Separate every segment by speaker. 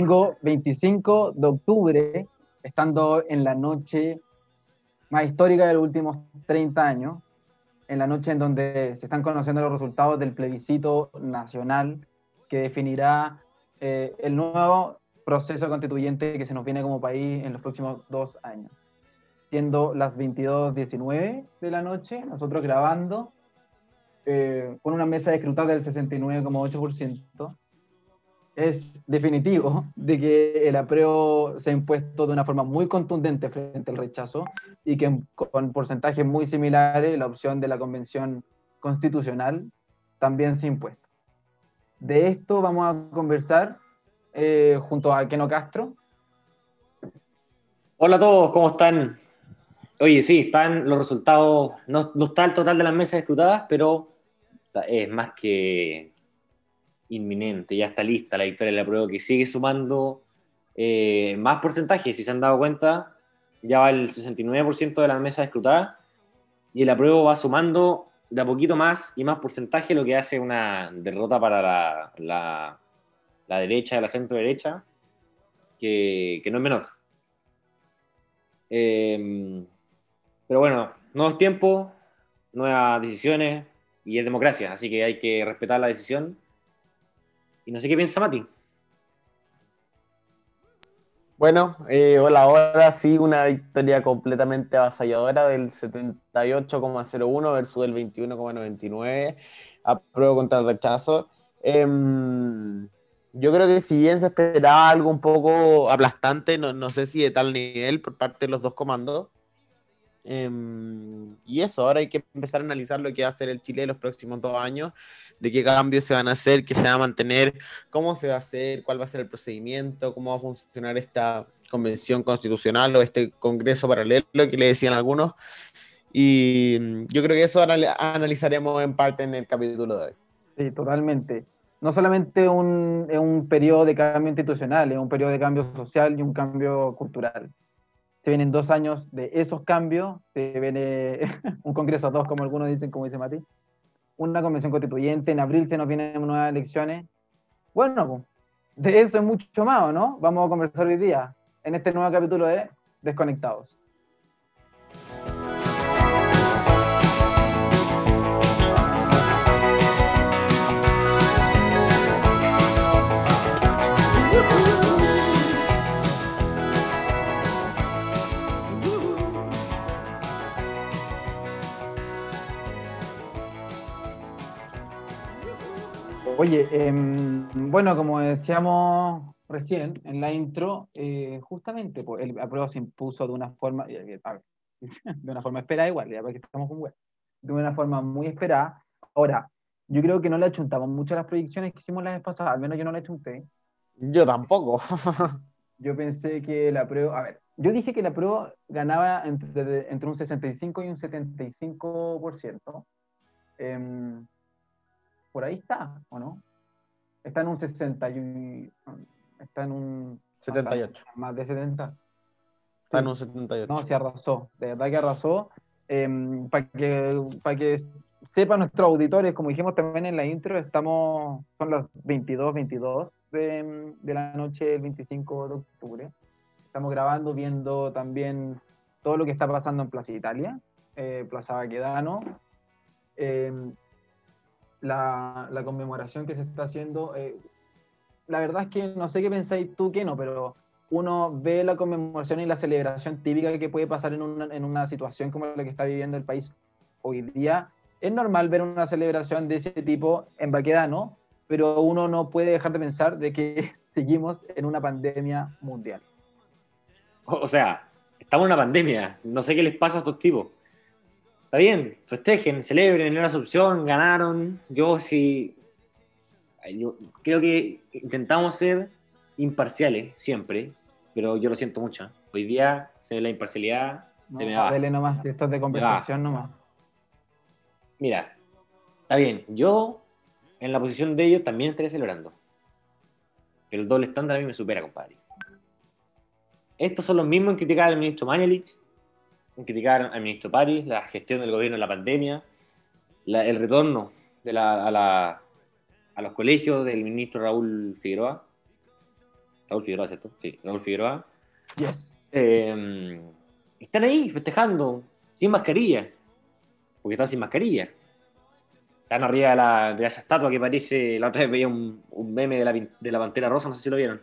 Speaker 1: domingo 25 de octubre, estando en la noche más histórica de los últimos 30 años, en la noche en donde se están conociendo los resultados del plebiscito nacional que definirá eh, el nuevo proceso constituyente que se nos viene como país en los próximos dos años. Siendo las 22.19 de la noche, nosotros grabando eh, con una mesa de escrutar del 69,8%, es definitivo de que el apruebo se ha impuesto de una forma muy contundente frente al rechazo y que con porcentajes muy similares la opción de la convención constitucional también se ha impuesto. De esto vamos a conversar eh, junto a Keno Castro.
Speaker 2: Hola a todos, ¿cómo están? Oye, sí, están los resultados, no, no está el total de las mesas escrutadas, pero es más que inminente, ya está lista la victoria de la prueba que sigue sumando eh, más porcentaje, si se han dado cuenta, ya va el 69% de la mesa escrutada y el apruebo va sumando de a poquito más y más porcentaje, lo que hace una derrota para la, la, la derecha, la centro derecha, que, que no es menor. Eh, pero bueno, nuevos tiempos, nuevas decisiones y es democracia, así que hay que respetar la decisión y no sé qué piensa Mati.
Speaker 3: Bueno, eh, hola, ahora sí, una victoria completamente avasalladora del 78,01 versus el 21,99. Apruebo contra el rechazo. Em, yo creo que si bien se esperaba algo un poco aplastante, no, no sé si de tal nivel por parte de los dos comandos, Em, y eso, ahora hay que empezar a analizar lo que va a hacer el Chile en los próximos dos años, de qué cambios se van a hacer, qué se va a mantener, cómo se va a hacer, cuál va a ser el procedimiento, cómo va a funcionar esta convención constitucional o este congreso paralelo que le decían algunos. Y mm, yo creo que eso analizaremos en parte en el capítulo de hoy.
Speaker 1: Sí, totalmente. No solamente un, un periodo de cambio institucional, es un periodo de cambio social y un cambio cultural se vienen dos años de esos cambios, se viene un Congreso 2, como algunos dicen, como dice Mati, una convención constituyente, en abril se nos vienen nuevas elecciones. Bueno, de eso es mucho más, ¿no? Vamos a conversar hoy día en este nuevo capítulo de Desconectados. Oye, em, bueno, como decíamos recién en la intro, eh, justamente pues, el apruebo se impuso de una forma, de una forma esperada igual, ya que estamos con web, de una forma muy esperada. Ahora, yo creo que no le achuntamos mucho a las proyecciones que hicimos la vez pasada, al menos yo no le achunté.
Speaker 3: Yo tampoco.
Speaker 1: yo pensé que la prueba, a ver, yo dije que la prueba ganaba entre, entre un 65 y un 75%. Eh, por ahí está, ¿o no? Está en un 60 y, está en un
Speaker 3: 78.
Speaker 1: Más de 70.
Speaker 3: Está en un 78.
Speaker 1: No, se arrasó, de verdad que arrasó. Em, para que, para que sepan nuestros auditores, como dijimos también en la intro, estamos, son las 22, 22 de, de la noche del 25 de octubre. Estamos grabando, viendo también todo lo que está pasando en Plaza Italia, eh, Plaza Baquedano. Eh, la, conmemoración que se está haciendo. Eh, la verdad es que no sé qué pensáis tú que no, pero uno ve la conmemoración y la celebración típica que puede pasar en una, en una situación como la que está viviendo el país hoy día. Es normal ver una celebración de ese tipo en Baquedano, pero uno no puede dejar de pensar de que seguimos en una pandemia mundial.
Speaker 2: O sea, estamos en una pandemia. No sé qué les pasa a estos tipos está bien, festejen, celebren, era su opción, ganaron. Yo sí, yo creo que intentamos ser imparciales siempre, pero yo lo siento mucho. Hoy día se ve la imparcialidad, se me va.
Speaker 1: Dele nomás, esto es de conversación nomás.
Speaker 2: Mira, está bien, yo en la posición de ellos también estaría celebrando. Pero el doble estándar a mí me supera, compadre. Estos son los mismos en criticar al ministro Mañalich, criticar al ministro París, la gestión del gobierno en la pandemia, el retorno de la, a, la, a, los colegios del ministro Raúl Figueroa. Raúl Figueroa, ¿cierto? Sí, Raúl Figueroa.
Speaker 1: Yes.
Speaker 2: Eh, están ahí festejando, sin mascarilla, porque están sin mascarilla. Están arriba de, la, de esa estatua que parece, la otra vez veía un, un meme de la, de la pantera rosa, no sé si lo vieron.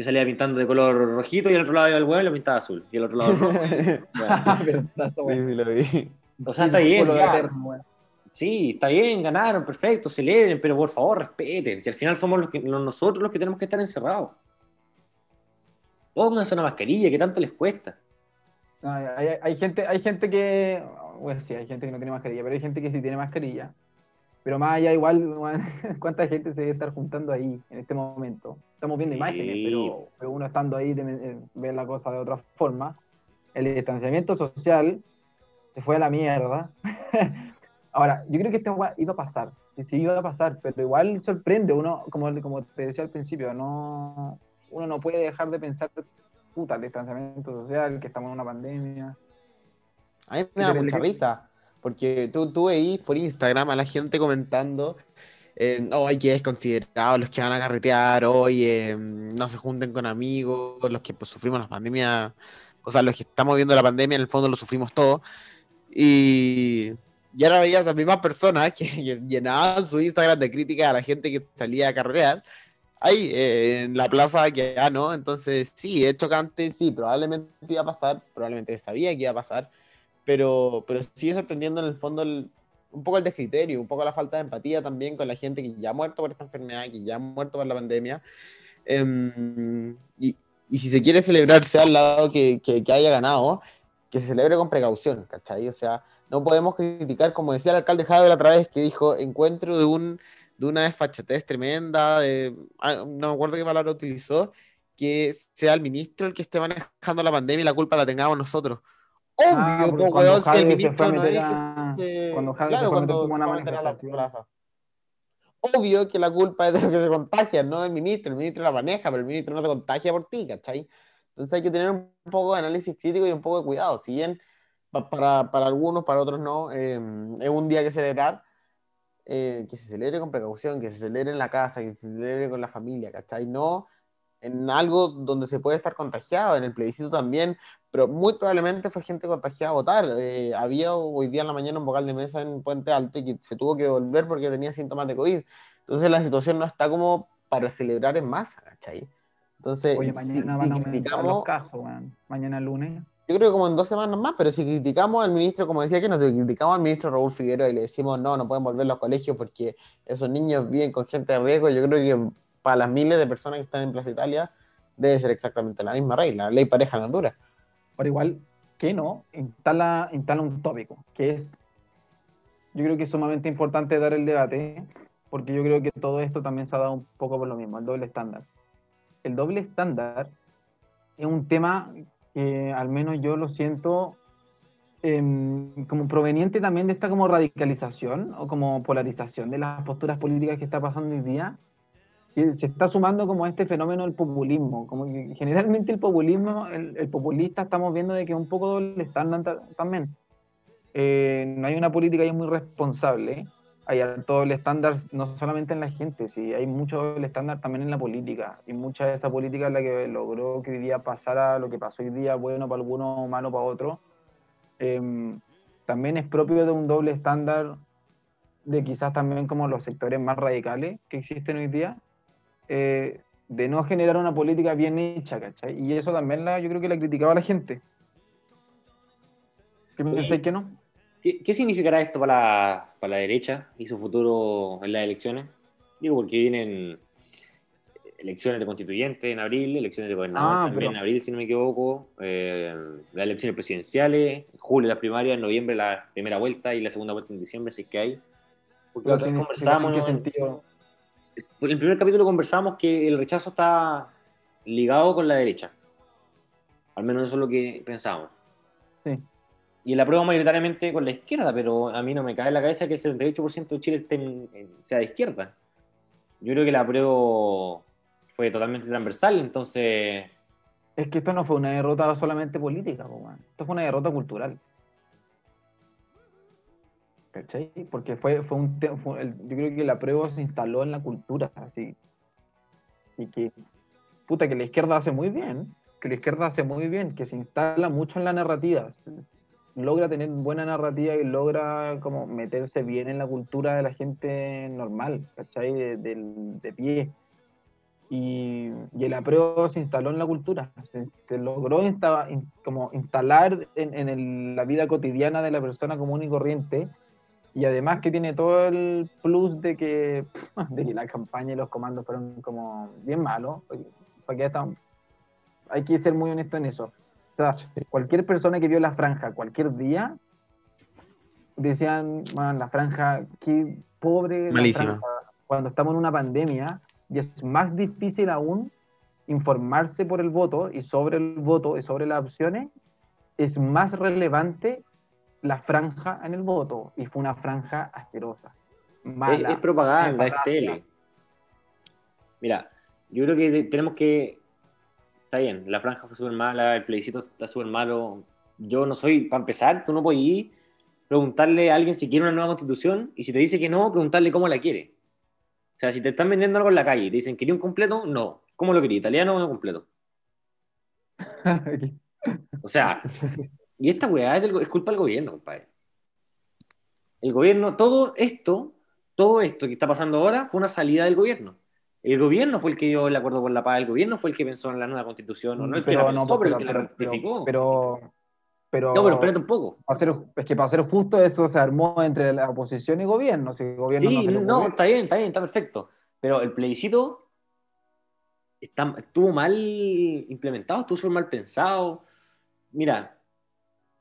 Speaker 2: Que salía pintando de color rojito y al otro lado iba el huevo y lo pintaba azul. Y el otro lado
Speaker 3: Sí, sí, lo vi.
Speaker 2: O sea,
Speaker 1: Sí,
Speaker 2: está bien,
Speaker 1: eterno.
Speaker 2: Sí, está bien, ganaron, perfecto, celebren, pero por favor respeten. Si al final somos los que, los- nosotros los que tenemos que estar encerrados. Pónganse una mascarilla, que tanto les cuesta.
Speaker 1: No, hay, hay- hay gente, hay gente que, bueno, sí, hay gente que no tiene mascarilla, pero hay gente que sí tiene mascarilla. Pero más allá, igual, ¿cuánta gente se debe estar juntando ahí en este momento? Estamos viendo
Speaker 2: Sí.
Speaker 1: imágenes, pero, pero uno estando ahí ve la cosa de otra forma. El distanciamiento social se fue a la mierda. Ahora, yo creo que esta iba a pasar, sí iba a pasar, pero igual sorprende, uno, como, como te decía al principio, no, uno no puede dejar de pensar, puta, el distanciamiento social, que estamos en una pandemia.
Speaker 3: A mí me da mucha risa, porque tú, tú por Instagram a la gente comentando, eh, oh, hay que desconsiderados los que van a carretear hoy, eh, no se junten con amigos, los que pues, sufrimos la pandemia, o sea, los que estamos viendo la pandemia, en el fondo lo sufrimos todos. Y, y ahora veías a las mismas personas que llenaban su Instagram de críticas a la gente que salía a carretear. Ahí, eh, en la plaza que ah, ¿no? Entonces, sí, es chocante, sí, probablemente iba a pasar, probablemente sabía que iba a pasar, pero, pero sigue sorprendiendo en el fondo el- un poco el descriterio, un poco la falta de empatía también con la gente que ya ha muerto por esta enfermedad, que ya ha muerto por la pandemia. Em, y, y si se quiere celebrarse al lado que, que, que haya ganado, que se celebre con precaución, ¿cachai? O sea, no podemos criticar, como decía el alcalde Jade la otra vez, que dijo, encuentro de, un, de una desfachatez tremenda, de, ah, no me acuerdo qué palabra utilizó, que sea el ministro el que esté manejando la pandemia y la culpa la tengamos nosotros. Obvio,
Speaker 1: Ah,
Speaker 3: po,
Speaker 1: cuando
Speaker 3: weón, si el ministro no es
Speaker 1: a-
Speaker 3: que se-
Speaker 1: cuando
Speaker 3: claro, cuando
Speaker 1: como una
Speaker 3: la. Obvio que culpa es de los que se contagian, no el ministro. El ministro la maneja, pero el ministro no se contagia por ti, ¿cachai? Entonces hay que tener un poco de análisis crítico y un poco de cuidado. Si bien pa- para, para algunos, para otros no, eh, es un día que celebrar, eh, que se celebre con precaución, que se celebre en la casa, que se celebre con la familia, ¿cachai? No en algo donde se puede estar contagiado, en el plebiscito también, pero muy probablemente fue gente contagiada a votar. Eh, había hoy día en la mañana un vocal de mesa en Puente Alto y que se tuvo que volver porque tenía síntomas de COVID. Entonces la situación no está como para celebrar en masa, ¿cachai? Entonces,
Speaker 1: Oye, mañana
Speaker 3: si
Speaker 1: van a aumentar los casos, weón. Mañana lunes.
Speaker 3: yo creo que como en dos semanas más, pero si criticamos al ministro, como decía que nos criticamos al ministro Raúl Figueroa y le decimos no, no pueden volver los colegios porque esos niños viven con gente de riesgo, yo creo que para las miles de personas que están en Plaza Italia debe ser exactamente la misma regla, la ley pareja no dura.
Speaker 1: Pero igual, que no, instala, instala un tópico, que es, yo creo que es sumamente importante dar el debate, porque yo creo que todo esto también se ha dado un poco por lo mismo, el doble estándar. El doble estándar es un tema que al menos yo lo siento em, como proveniente también de esta como radicalización o como polarización de las posturas políticas que está pasando hoy día, se está sumando como este fenómeno del populismo, como que generalmente el populismo, el, el populista estamos viendo de que es un poco doble estándar ta- también. Eh, no hay una política ahí muy responsable, hay alto doble estándar no solamente en la gente, sí, hay mucho doble estándar también en la política, y mucha de esa política es la que logró que hoy día pasara lo que pasó hoy día, bueno para algunos, malo para otros. Em, también es propio de un doble estándar de quizás también como los sectores más radicales que existen hoy día, eh, de no generar una política bien hecha, ¿cachai? Y eso también la, yo creo que la criticaba la gente. ¿Qué me pensáis que no?
Speaker 2: ¿Qué, qué significará esto para la, para la derecha y su futuro en las elecciones? Digo, porque vienen elecciones de constituyentes en abril, elecciones de gobernador
Speaker 1: Ah,
Speaker 2: también
Speaker 1: pero-
Speaker 2: en abril, si no me equivoco, eh, las elecciones presidenciales, en julio las primarias, en noviembre la primera vuelta y la segunda vuelta en diciembre, si es que hay. Porque
Speaker 1: significa ¿En qué sentido?
Speaker 2: En el primer capítulo conversamos que el rechazo está ligado con la derecha. Al menos eso es lo que pensábamos.
Speaker 1: Sí.
Speaker 2: Y el apruebo mayoritariamente con la izquierda, pero a mí no me cae en la cabeza que el 78% de Chile esté en- en- sea de izquierda. Yo creo que el apruebo fue totalmente transversal, entonces
Speaker 1: Es que esto no fue una derrota solamente política, po, man. esto fue una derrota cultural. ¿Cachai? Porque fue, fue un fue el- yo creo que la prueba se instaló en la cultura, así. Y que puta, que la izquierda hace muy bien, que la izquierda hace muy bien, que se instala mucho en la narrativa, logra tener buena narrativa y logra como meterse bien en la cultura de la gente normal, ¿cachai? De, de pie. Y, y, el apruebo se instaló en la cultura, se, logró como instalar en, en la vida cotidiana de la persona común y corriente, y además que tiene todo el plus de que, de que la campaña y los comandos fueron como bien malos, porque hay que ser muy honesto en eso. O sea, cualquier persona que vio la franja cualquier día, decían, man, la franja, qué pobre la franja, cuando estamos en una pandemia, y es más difícil aún informarse por el voto y sobre el voto y sobre las opciones, es más relevante la franja en el voto y fue una franja asquerosa.
Speaker 2: Mala, es, propaganda, es tele. Mira, yo creo que tenemos que. Está bien, la franja fue súper mala, el plebiscito está súper malo. Yo no soy, para empezar, tú no puedes ir preguntarle a alguien si quiere una nueva constitución y si te dice que no, preguntarle cómo la quiere. O sea, si te están vendiendo algo en la calle y te dicen, ¿quería un completo? No. ¿Cómo lo quería? ¿Italiano o no completo? o sea, y esta weá es, culpa del gobierno, compadre. El gobierno, todo esto, todo esto que está pasando ahora fue una salida del gobierno. El gobierno fue el que dio el acuerdo por la paz, el gobierno fue el que pensó en la nueva constitución, o no el que la pensó, pero, el que la ratificó.
Speaker 1: Pero, pero,
Speaker 2: no, pero espérate un poco.
Speaker 1: es que para ser justo, eso se armó entre la oposición y gobierno. Si gobierno
Speaker 2: sí, no, está bien, está bien, está perfecto. Pero el plebiscito estuvo mal implementado, estuvo mal pensado. Mira,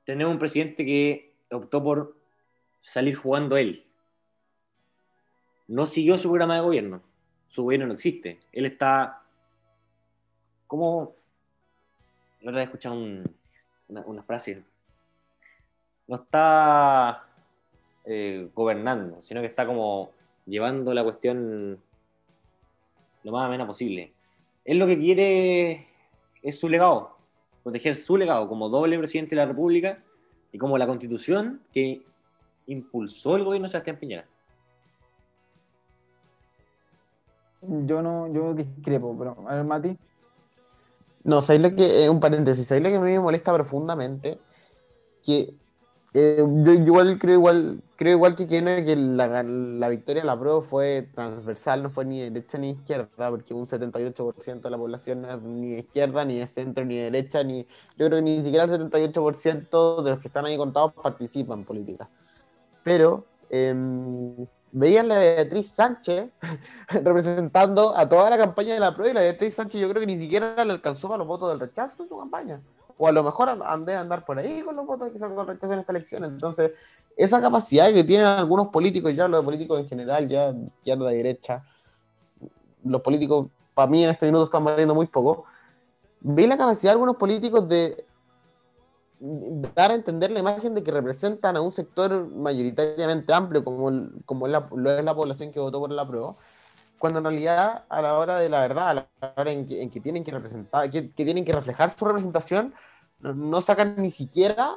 Speaker 2: tenemos un presidente que optó por salir jugando él. No siguió su programa de gobierno. Su gobierno no existe. Él está. ¿Cómo.? No he escuchado un una, frase, no está eh, gobernando, sino que está como llevando la cuestión lo más amena posible. Él lo que quiere es su legado, proteger su legado como doble presidente de la República y como la constitución que impulsó el gobierno de Sebastián Piñera.
Speaker 1: Yo no, yo discrepo, pero a ver, Mati.
Speaker 3: No, ¿sabéis lo que, eh, un paréntesis, ¿sabéis lo que a mí me molesta profundamente? Que eh, yo, igual creo igual creo igual que, que, que la, la, victoria de la prueba fue transversal, no fue ni derecha ni izquierda, porque un 78% de la población no es ni izquierda, ni de centro, ni de derecha, ni yo creo que ni siquiera el 78% de los que están ahí contados participan en política. Pero eh, veían a Beatriz Sánchez representando a toda la campaña de la prueba y la Beatriz Sánchez yo creo que ni siquiera le alcanzó a los votos del rechazo en su campaña. O a lo mejor andé a andar por ahí con los votos que el rechazo en esta elección. Entonces, esa capacidad que tienen algunos políticos, ya los políticos en general, ya izquierda, derecha, los políticos, para mí en este minuto están valiendo muy poco. Ve la capacidad de algunos políticos de dar a entender la imagen de que representan a un sector mayoritariamente amplio como, como la, lo es la población que votó por la prueba, cuando en realidad a la hora de la verdad, a la hora en que, en que tienen que representar, que, que, tienen que reflejar su representación, no, sacan ni siquiera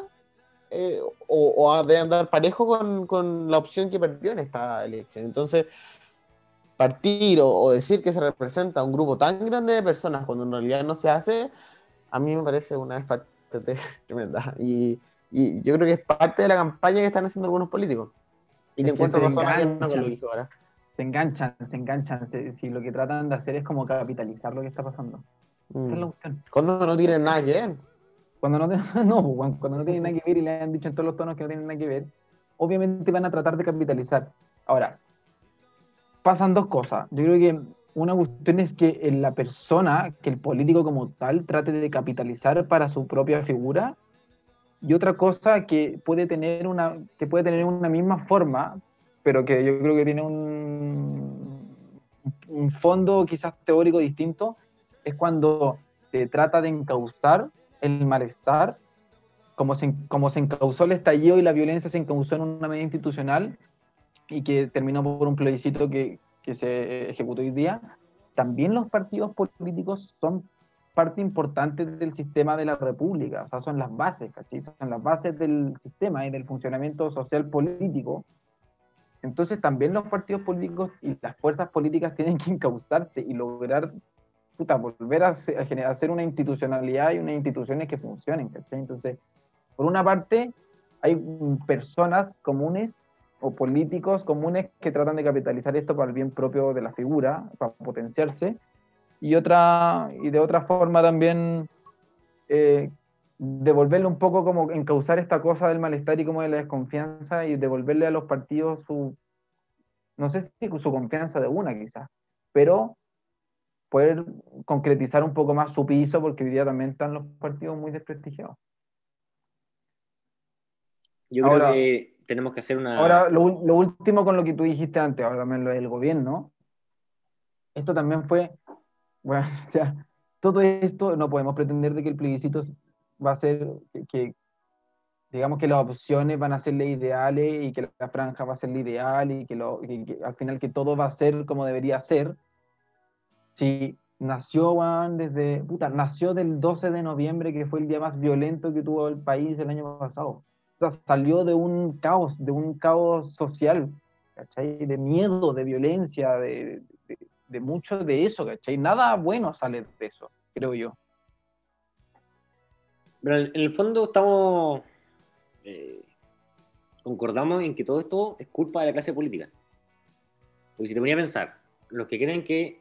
Speaker 3: eh, o, o deben andar parejo con, con, la opción que perdió en esta elección. Entonces, partir o, o decir que se representa a un grupo tan grande de personas cuando en realidad no se hace, a mí me parece una tremenda. Y, y, yo creo que es parte de la campaña que están haciendo algunos políticos. Y te encuentro razón
Speaker 1: no lo dijo ahora. Se enganchan, se enganchan. Si lo que tratan de hacer es como capitalizar lo que está pasando.
Speaker 3: Esa es la mm. Cuando no tienen nada que ver.
Speaker 1: Cuando no, no, pues, cuando no tienen nada que ver y le han dicho en todos los tonos que no tienen nada que ver, obviamente van a tratar de capitalizar. Ahora, pasan dos cosas. Yo creo que una cuestión es que la persona, que el político como tal, trate de capitalizar para su propia figura, y otra cosa que puede tener una, que puede tener una misma forma, pero que yo creo que tiene un, un fondo quizás teórico distinto, es cuando se trata de encauzar el malestar, como se, como se encauzó el estallido y la violencia se encauzó en una medida institucional y que terminó por un plebiscito que, que se ejecutó hoy día, también los partidos políticos son parte importante del sistema de la República, o sea, son las bases, Son las bases del sistema y del funcionamiento social político. Entonces también los partidos políticos y las fuerzas políticas tienen que encauzarse y lograr puta, volver a hacer, a hacer una institucionalidad y unas instituciones que funcionen. Entonces, por una parte, hay personas comunes o políticos comunes que tratan de capitalizar esto para el bien propio de la figura, para potenciarse, y, otra, y de otra forma también eh, devolverle un poco como encauzar esta cosa del malestar y como de la desconfianza y devolverle a los partidos su, no sé si su confianza de una quizás, pero poder concretizar un poco más su piso porque hoy día también están los partidos muy desprestigiados.
Speaker 2: Yo
Speaker 1: Ahora-
Speaker 2: creo que tenemos que hacer una.
Speaker 1: Ahora, lo, lo último con lo que tú dijiste antes, ahora también lo del gobierno, esto también fue, bueno, o sea, todo esto no podemos pretender de que el plebiscito va a ser que, que, digamos que las opciones van a ser las ideales y que la franja va a ser la ideal y que, lo, que- al final que todo va a ser como debería ser. Si nació, weón, desde, puta, nació del 12 de noviembre, que fue el día más violento que tuvo el país el año pasado. O sea, salió de un caos, de un caos social, ¿cachai? De miedo, de violencia, de, de, de mucho de eso, ¿cachai? Nada bueno sale de eso, creo yo.
Speaker 2: Pero en el fondo estamos. eh, concordamos en que todo esto es culpa de la clase política. Porque si te ponía a pensar, los que creen que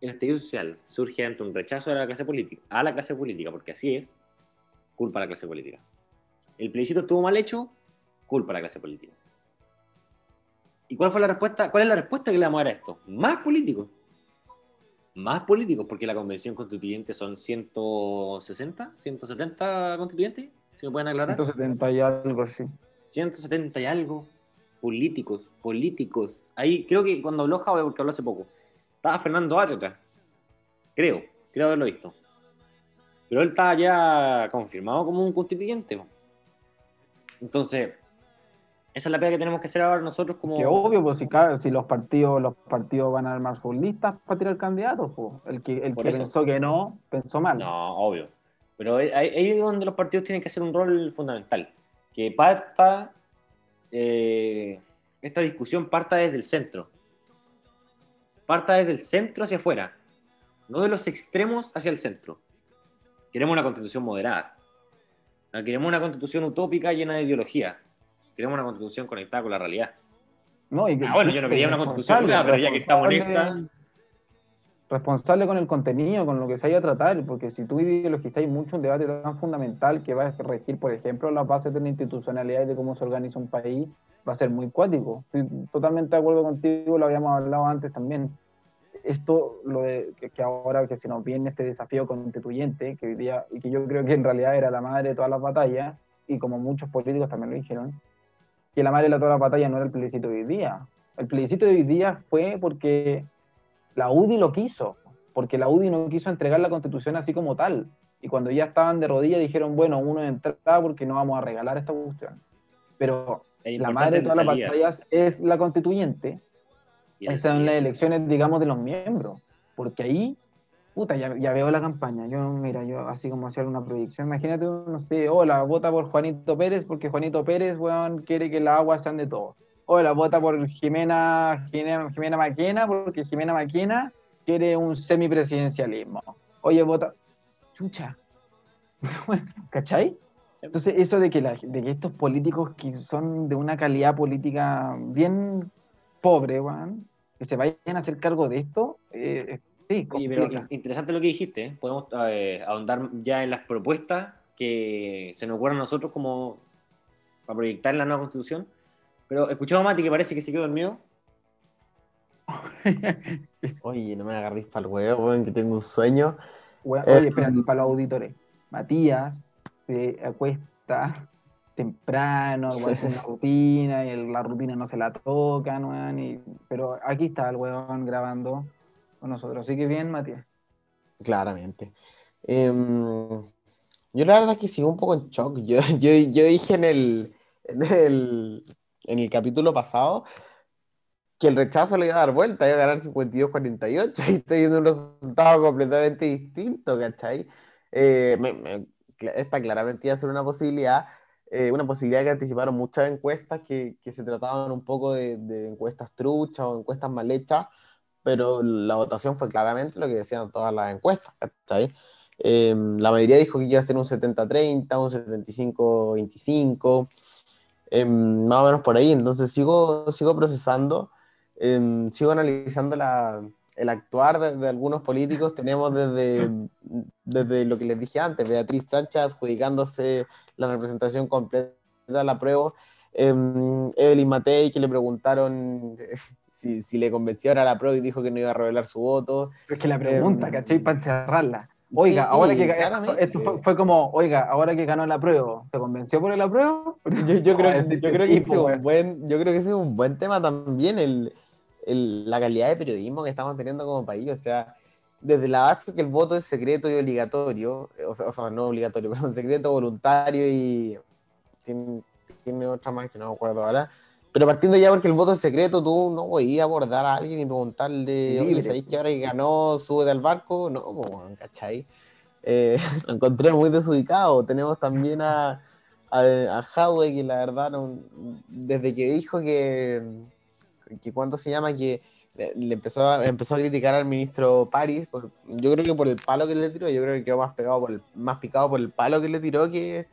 Speaker 2: el estallido social surge ante un rechazo a la clase política, a la clase política, porque así es, culpa a la clase política. El plebiscito estuvo mal hecho, culpa a la clase política. ¿Y cuál fue la respuesta? ¿Cuál es la respuesta que le dar a esto? Más políticos. Más políticos, porque la convención constituyente son 160, 170 constituyentes, si me pueden aclarar.
Speaker 1: 170 y algo así.
Speaker 2: 170 y algo políticos, políticos. Ahí creo que cuando habló Jave, porque habló hace poco, estaba Fernando atrás. Creo, creo haberlo visto. Pero él está ya confirmado como un constituyente. Entonces, esa es la pega que tenemos que hacer ahora nosotros como...
Speaker 1: Que obvio, pues si, ca- si los partidos los partidos van a armar sus listas para tirar candidatos, pues. El que, el que
Speaker 2: eso.
Speaker 1: pensó que no, pensó mal.
Speaker 2: No, obvio. Pero ahí es donde los partidos tienen que hacer un rol fundamental. Que parta, eh, esta discusión parta desde el centro. Parta desde el centro hacia afuera. No de los extremos hacia el centro. Queremos una constitución moderada. No queremos una constitución utópica llena de ideología. Queremos una constitución conectada con la realidad.
Speaker 1: No, y que-
Speaker 2: Ah, bueno, yo no quería una constitución, pero ya que estamos en
Speaker 1: responsable-
Speaker 2: esta-
Speaker 1: Responsable con el contenido, con lo que se haya a tratar, porque si tú ideologizáis mucho un debate tan fundamental que va a regir, por ejemplo, las bases de la institucionalidad y de cómo se organiza un país, va a ser muy cuático. Estoy totalmente de acuerdo contigo, lo habíamos hablado antes también. Esto, lo de que, que ahora que se nos viene este desafío constituyente, que hoy día, y que yo creo que en realidad era la madre de todas las batallas, y como muchos políticos también lo dijeron, que la madre de todas las batallas no era el plebiscito de hoy día. El plebiscito de hoy día fue porque la UDI lo quiso, porque la UDI no quiso entregar la constitución así como tal. Y cuando ya estaban de rodillas dijeron, bueno, uno de entrada porque no vamos a regalar esta cuestión. Pero
Speaker 2: Es
Speaker 1: la madre de todas las batallas es la constituyente,
Speaker 2: en
Speaker 1: esas son
Speaker 2: salida.
Speaker 1: las elecciones, digamos, de los miembros. Porque ahí, puta, ya, veo la campaña. Yo, mira, yo así como hacer una proyección. Imagínate, no sé, hola, vota por Juanito Pérez porque Juanito Pérez, weón, quiere que las aguas sean de todos. Hola, vota por Jimena, Jimena, Jimena Maquena porque Jimena Maquena quiere un semipresidencialismo. Oye, vota. Chucha. ¿Cachai? Entonces, eso de que, la- de que estos políticos que son de una calidad política bien pobre, weón, que se vayan a hacer cargo de esto, eh, sí,
Speaker 2: Oye, pero es interesante lo que dijiste. ¿eh? Podemos eh, ahondar ya en las propuestas que se nos ocurran a nosotros como para proyectar en la nueva constitución. Pero escuchamos a Mati que parece que se quedó dormido.
Speaker 3: Oye, no me agarréis para el huevo, weón, que tengo un sueño. Eh,
Speaker 1: Oye, espérate, para los auditores. Matías se acuesta temprano, igual hace una rutina, y el- la rutina no se la tocan, weón, y- pero aquí está el weón grabando con nosotros. Así que bien, Matías.
Speaker 3: Claramente. Em, yo la verdad es que sigo un poco en shock. Yo, yo, yo dije en el, en el, en el capítulo pasado que el rechazo le iba a dar vuelta, iba a ganar 52-48 y estoy viendo un resultado completamente distinto, ¿cachai? Eh, me- me- esta claramente iba a ser una posibilidad, eh, una posibilidad que anticiparon muchas encuestas que, que se trataban un poco de, de encuestas truchas o encuestas mal hechas pero la votación fue claramente lo que decían todas las encuestas, em, la mayoría dijo que iba a ser un 70-30, un 75-25, em, más o menos por ahí. Entonces sigo, sigo procesando, em, sigo analizando el actuar de, algunos políticos. Tenemos desde, desde lo que les dije antes, Beatriz Sánchez adjudicándose la representación completa de la prueba. Evelyn Matei, que le preguntaron si, si le convenció ahora la prueba y dijo que no iba a revelar su voto.
Speaker 1: es que la pregunta, ¿cachai? Para encerrarla. Oiga, ahora que esto fue, como, oiga, ahora que ganó la prueba, ¿te convenció por la prueba?
Speaker 3: Yo, creo, que, yo, creo que ese es un buen, yo creo que ese es un buen tema también, el, el, la calidad de periodismo que estamos teniendo como país. O sea, desde la base que el voto es secreto y obligatorio, o sea, o sea no obligatorio, pero secreto, voluntario y tiene, tiene otra más que no me acuerdo ahora pero partiendo ya porque el voto es secreto, tú no podías abordar a alguien y preguntarle, oye, ¿sabéis que ahora que ganó, sube al barco? No, pues, ¿cachai? Eh, lo encontré muy desubicado. Tenemos también a, a, que la verdad, desde que dijo que, que ¿cuánto se llama? Que le empezó a, empezó a criticar al ministro París, yo creo que por el palo que le tiró, yo creo que quedó más, pegado por el, más picado por el palo que le tiró que,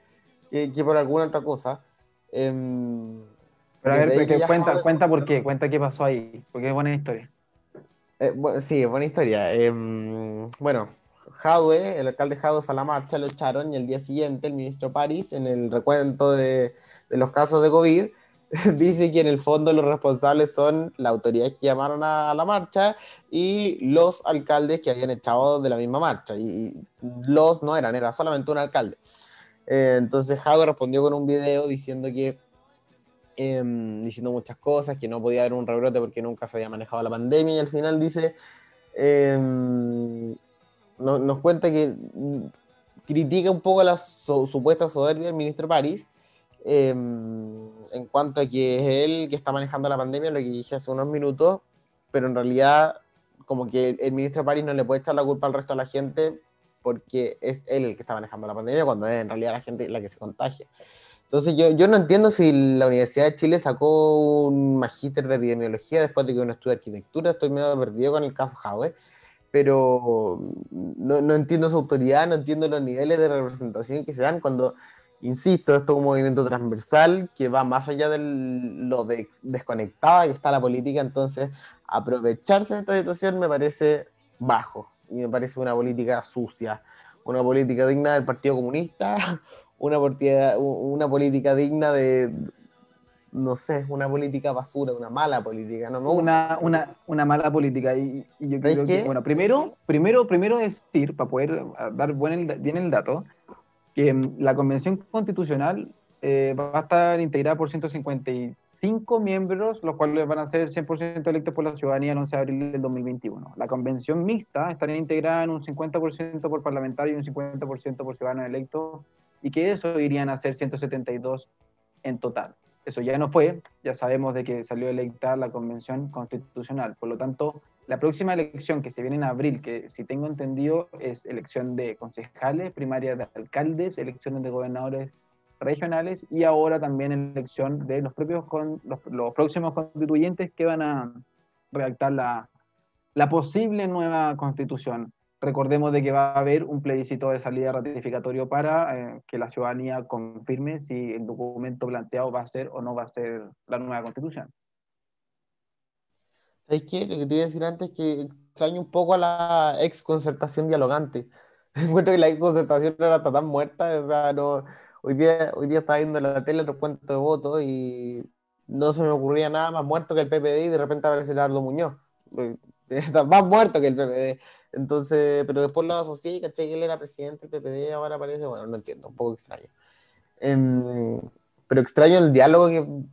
Speaker 3: que, que por alguna otra cosa. Eh,
Speaker 1: pero a ver, cuenta, cuenta por qué, cuenta qué pasó ahí, porque es buena historia.
Speaker 3: Eh, sí, es buena historia. Em, bueno, Jadwe, el alcalde Jadwe fue a la marcha, lo echaron y el día siguiente el ministro París, en el recuento de, de los casos de COVID, dice que en el fondo los responsables son la autoridad que llamaron a, la marcha y los alcaldes que habían echado de la misma marcha. Y, los no eran, era solamente un alcalde. Eh, entonces Jadwe respondió con un video diciendo que Em, diciendo muchas cosas, que no podía haber un rebrote porque nunca se había manejado la pandemia y al final dice, em, nos cuenta que mm, critica un poco la supuesta soberbia del ministro París em, en cuanto a que es él que está manejando la pandemia, lo que dije hace unos minutos, pero en realidad como que el ministro París no le puede echar la culpa al resto de la gente porque es él el que está manejando la pandemia cuando es en realidad la gente la que se contagia. Entonces yo, yo no entiendo si la Universidad de Chile sacó un magíster de epidemiología después de que uno estudia arquitectura, estoy medio perdido con el caso Jaue, pero no, no, entiendo su autoridad, no entiendo los niveles de representación que se dan cuando, insisto, esto es un movimiento transversal que va más allá de lo de desconectada que está la política, entonces aprovecharse de esta situación me parece bajo y me parece una política sucia, una política digna del Partido Comunista, una, una política digna de, no sé, una política basura, una mala política. No,
Speaker 1: una, una, una, mala política. Y, yo creo que, bueno, primero, primero, primero decir, para poder dar buen bien el dato, que mm, la Convención Constitucional eh, va a estar integrada por 155 miembros, los cuales van a ser 100% electos por la ciudadanía el 11 de abril del 2021. La Convención Mixta estaría integrada en un 50% por parlamentario y un 50% por ciudadanos electos y que eso irían a ser 172 en total. Eso ya no fue, ya sabemos de que salió electa la Convención Constitucional. Por lo tanto, la próxima elección que se viene en abril, que si tengo entendido es elección de concejales, primarias de alcaldes, elecciones de gobernadores regionales y ahora también elección de los propios los, próximos constituyentes que van a redactar la, la posible nueva constitución recordemos de que va a haber un plebiscito de salida ratificatorio para eh, que la ciudadanía confirme si el documento planteado va a ser o no va a ser la nueva constitución.
Speaker 3: ¿Sabes qué? Lo que te iba a decir antes es que extraño un poco a la ex concertación dialogante. Encuentro que la ex concertación era está tan muerta, o sea, no, hoy día, hoy día estaba viendo la tele el recuento de votos y no se me ocurría nada más muerto que el PPD y de repente aparece Leonardo Muñoz. Está más muerto que el PPD. Entonces, pero después lo asocié y caché que él era presidente del PPD, ahora parece, bueno, no entiendo, un poco extraño. Em, pero extraño el diálogo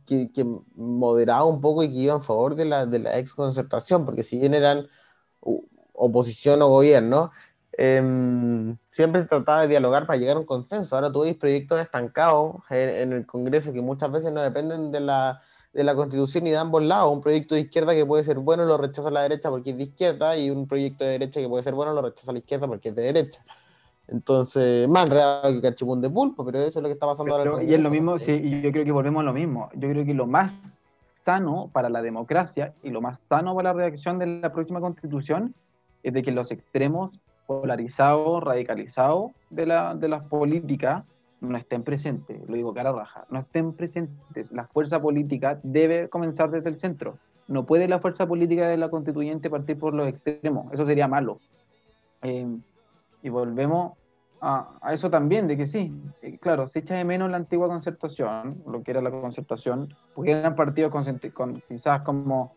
Speaker 3: que, que, moderaba un poco y que iba en favor de la, de la ex concertación, porque si bien eran oposición o gobierno, em, siempre se trataba de dialogar para llegar a un consenso. Ahora tú ves proyectos estancados en el Congreso que muchas veces no dependen de la de la constitución y de ambos lados. Un proyecto de izquierda que puede ser bueno lo rechaza la derecha porque es de izquierda y un proyecto de derecha que puede ser bueno lo rechaza la izquierda porque es de derecha. Entonces, más enredado que cachipún de pulpo, pero eso es lo que está pasando
Speaker 1: ahora. y es lo mismo, sí, y yo creo que volvemos a lo mismo. Yo creo que lo más sano para la democracia y lo más sano para la redacción de la próxima constitución es de que los extremos polarizados, radicalizados de, la, de las políticas no estén presentes, lo digo cara raja, no estén presentes. La fuerza política debe comenzar desde el centro. No puede la fuerza política de la constituyente partir por los extremos, eso sería malo. Eh, y volvemos a, eso también, de que sí, eh, claro, se echa de menos la antigua concertación, lo que era la concertación, porque eran partidos con, quizás como,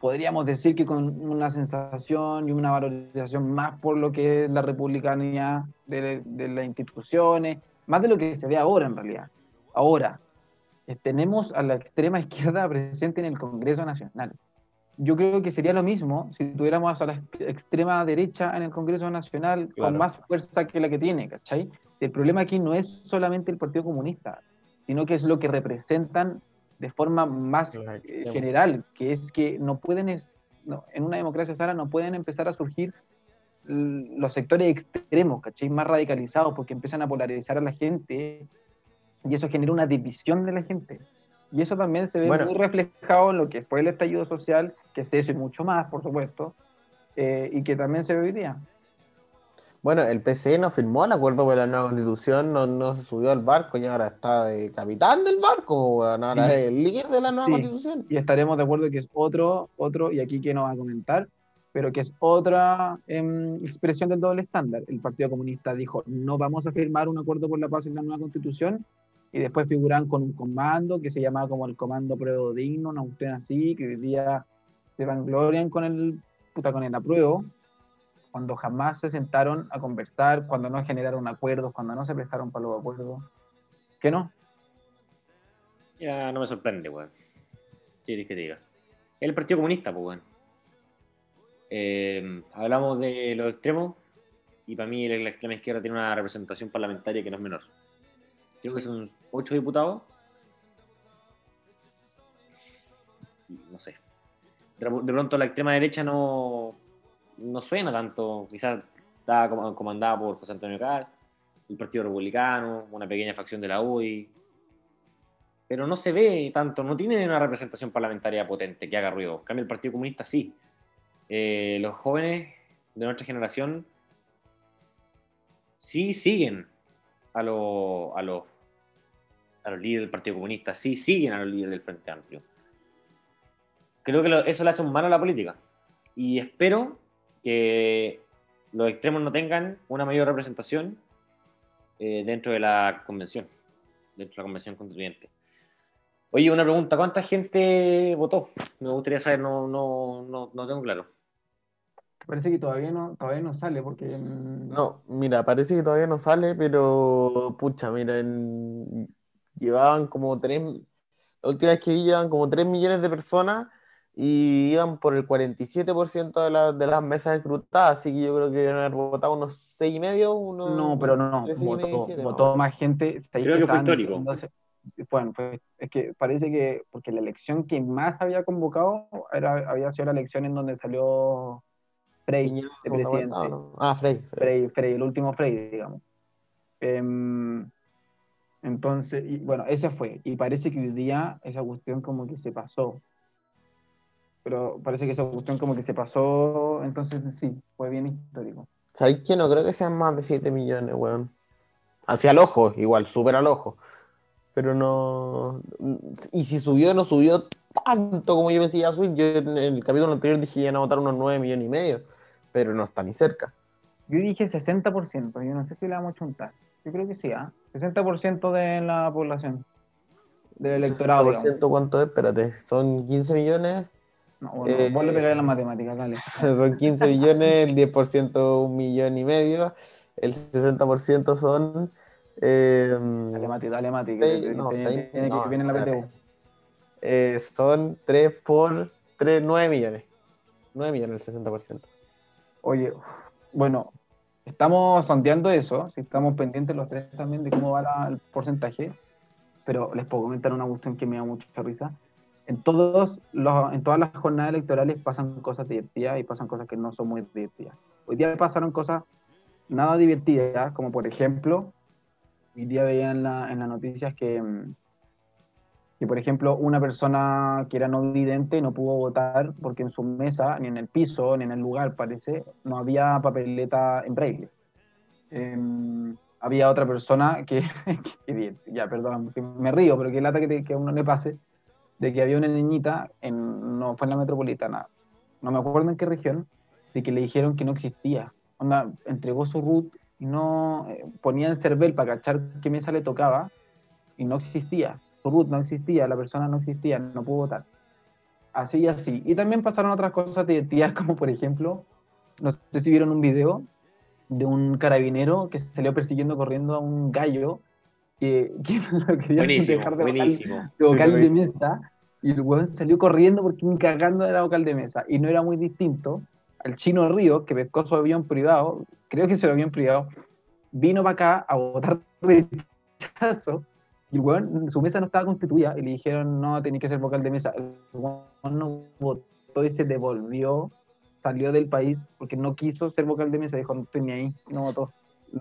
Speaker 1: podríamos decir que con una sensación y una valorización más por lo que es la republicanía de, de las instituciones, más de lo que se ve ahora en realidad. Ahora, eh, tenemos a la extrema izquierda presente en el Congreso Nacional yo creo que sería lo mismo si tuviéramos a la extrema derecha en el Congreso Nacional con más fuerza que la que tiene, ¿cachai? El problema aquí no es solamente el Partido Comunista, sino que es lo que representan de forma más eh, general, que es que no pueden, en una democracia sana no pueden empezar a surgir los sectores extremos, ¿cachai? Más radicalizados, porque empiezan a polarizar a la gente y eso genera una división de la gente. Y eso también se ve muy reflejado en lo que fue el estallido social, que es eso y mucho más, por supuesto, eh, y que también se ve hoy día.
Speaker 3: Bueno, el PCE no firmó el acuerdo por la nueva constitución, no, no se subió al barco y ahora está de capitán del barco, ahora es el líder de la nueva constitución.
Speaker 1: Y estaremos de acuerdo que es otro, otro, y aquí que nos va a comentar, pero que es otra em, expresión del doble estándar. El Partido Comunista dijo, no vamos a firmar un acuerdo por la paz en la nueva constitución, y después figuran con un comando que se llamaba como el Comando Pruebo Digno, una cuestión así, que hoy día se vanglorian con el, puta, con el apruebo, cuando jamás se sentaron a conversar, cuando no generaron acuerdos, cuando no se prestaron para los acuerdos. ¿Qué no?
Speaker 2: Ya no me sorprende, weón. ¿Qué que diga? El Partido Comunista, pues, weón. Eh, hablamos de los extremos y para mí la extrema izquierda tiene una representación parlamentaria que no es menor creo que son ocho diputados. No sé. De pronto la extrema derecha no, no suena tanto. Quizás está comandada por José Antonio Caz, el Partido Republicano, una pequeña facción de la UDI. Pero no se ve tanto, no tiene una representación parlamentaria potente que haga ruido. En cambio, el Partido Comunista sí. Eh, los jóvenes de nuestra generación sí siguen a, los a, los, a los líderes del Partido Comunista, sí siguen a los líderes del Frente Amplio. Creo que eso le hace un mal a la política. Y espero que los extremos no tengan una mayor representación eh, dentro de la convención, dentro de la convención constituyente. Oye, una pregunta, ¿cuánta gente votó? Me gustaría saber, no, no, no, no tengo claro.
Speaker 1: Parece que todavía no, todavía no sale porque...
Speaker 3: No, mira, parece que todavía no sale, pero pucha, mira, llevaban como tres, la última vez que vi llevaban como 3 millones de personas y iban por el 47% de, la, de las mesas escrutadas, así que yo creo que deben haber votado unos 6 y medio, unos...
Speaker 1: No, pero no, votó, votó más gente.
Speaker 2: Creo que fue histórico.
Speaker 1: Bueno, pues es que parece que, porque la elección que más había convocado era, había sido la elección en donde salió Frey, el presidente.
Speaker 3: Ah, Frey,
Speaker 1: Frey. Frey. el último Frey, digamos. Em, entonces, y, bueno, ese fue. Y parece que hoy día esa cuestión como que se pasó. Pero parece que esa cuestión como que se pasó, entonces sí, fue bien histórico.
Speaker 3: ¿Sabéis que no creo que sean más de 7 millones, weón? Hacia el ojo, igual, súper al ojo. Pero no. Y si subió, no subió tanto como yo decía Yo en el capítulo anterior dije que iban a votar unos 9 millones y medio pero no está ni cerca.
Speaker 1: Yo dije 60%, yo no sé si le vamos a chuntar. Yo creo que sí, ¿ah? 60% de la población, del electorado.
Speaker 3: ¿60% cuánto es? Espérate, son 15 millones.
Speaker 1: No, bueno, eh, vos le pegáis las matemáticas, dale.
Speaker 3: son 15 millones, el 10% un millón y medio, el 60% son...
Speaker 1: Eh, alemática, alemática, no, tiene, que viene en la PTU.
Speaker 3: Eh, son 3 por 3, 9 millones. 9 millones el 60%.
Speaker 1: Oye, bueno, estamos sondeando eso, si estamos pendientes los tres también de cómo va el porcentaje, pero les puedo comentar una cuestión que me da mucha risa. En, todos los, en todas las jornadas electorales pasan cosas divertidas y pasan cosas que no son muy divertidas. Hoy día pasaron cosas nada divertidas, como por ejemplo, hoy día veía en, la, en las noticias que, que, por ejemplo, una persona que era no vidente no pudo votar porque en su mesa, ni en el piso, ni en el lugar, parece, no había papeleta en braille. Em, había otra persona que, que ya, perdón, que me río, pero que lata que, que a uno le pase, de que había una niñita, en, no fue en la metropolitana, no me acuerdo en qué región, de que le dijeron que no existía. Onda, entregó su root no eh, ponía el CERVEL para cachar qué mesa le tocaba y no existía. Su root no existía, la persona no existía, no pudo votar. Así y así. Y también pasaron otras cosas divertidas, como por ejemplo, no sé si vieron un video de un carabinero que salió persiguiendo corriendo a un gallo que, que lo quería
Speaker 2: Buenísimo,
Speaker 1: dejar de vocal, vocal mesa y el weón salió corriendo porque ni cagando era vocal de mesa y no era muy distinto al chino Río que pescó su avión privado, creo que su avión privado, vino para acá a votar rechazo y el weón, su mesa no estaba constituida y le dijeron no, tenía que ser vocal de mesa. El weón no votó y se devolvió, salió del país porque no quiso ser vocal de mesa, dijo no estoy ni ahí, no votó.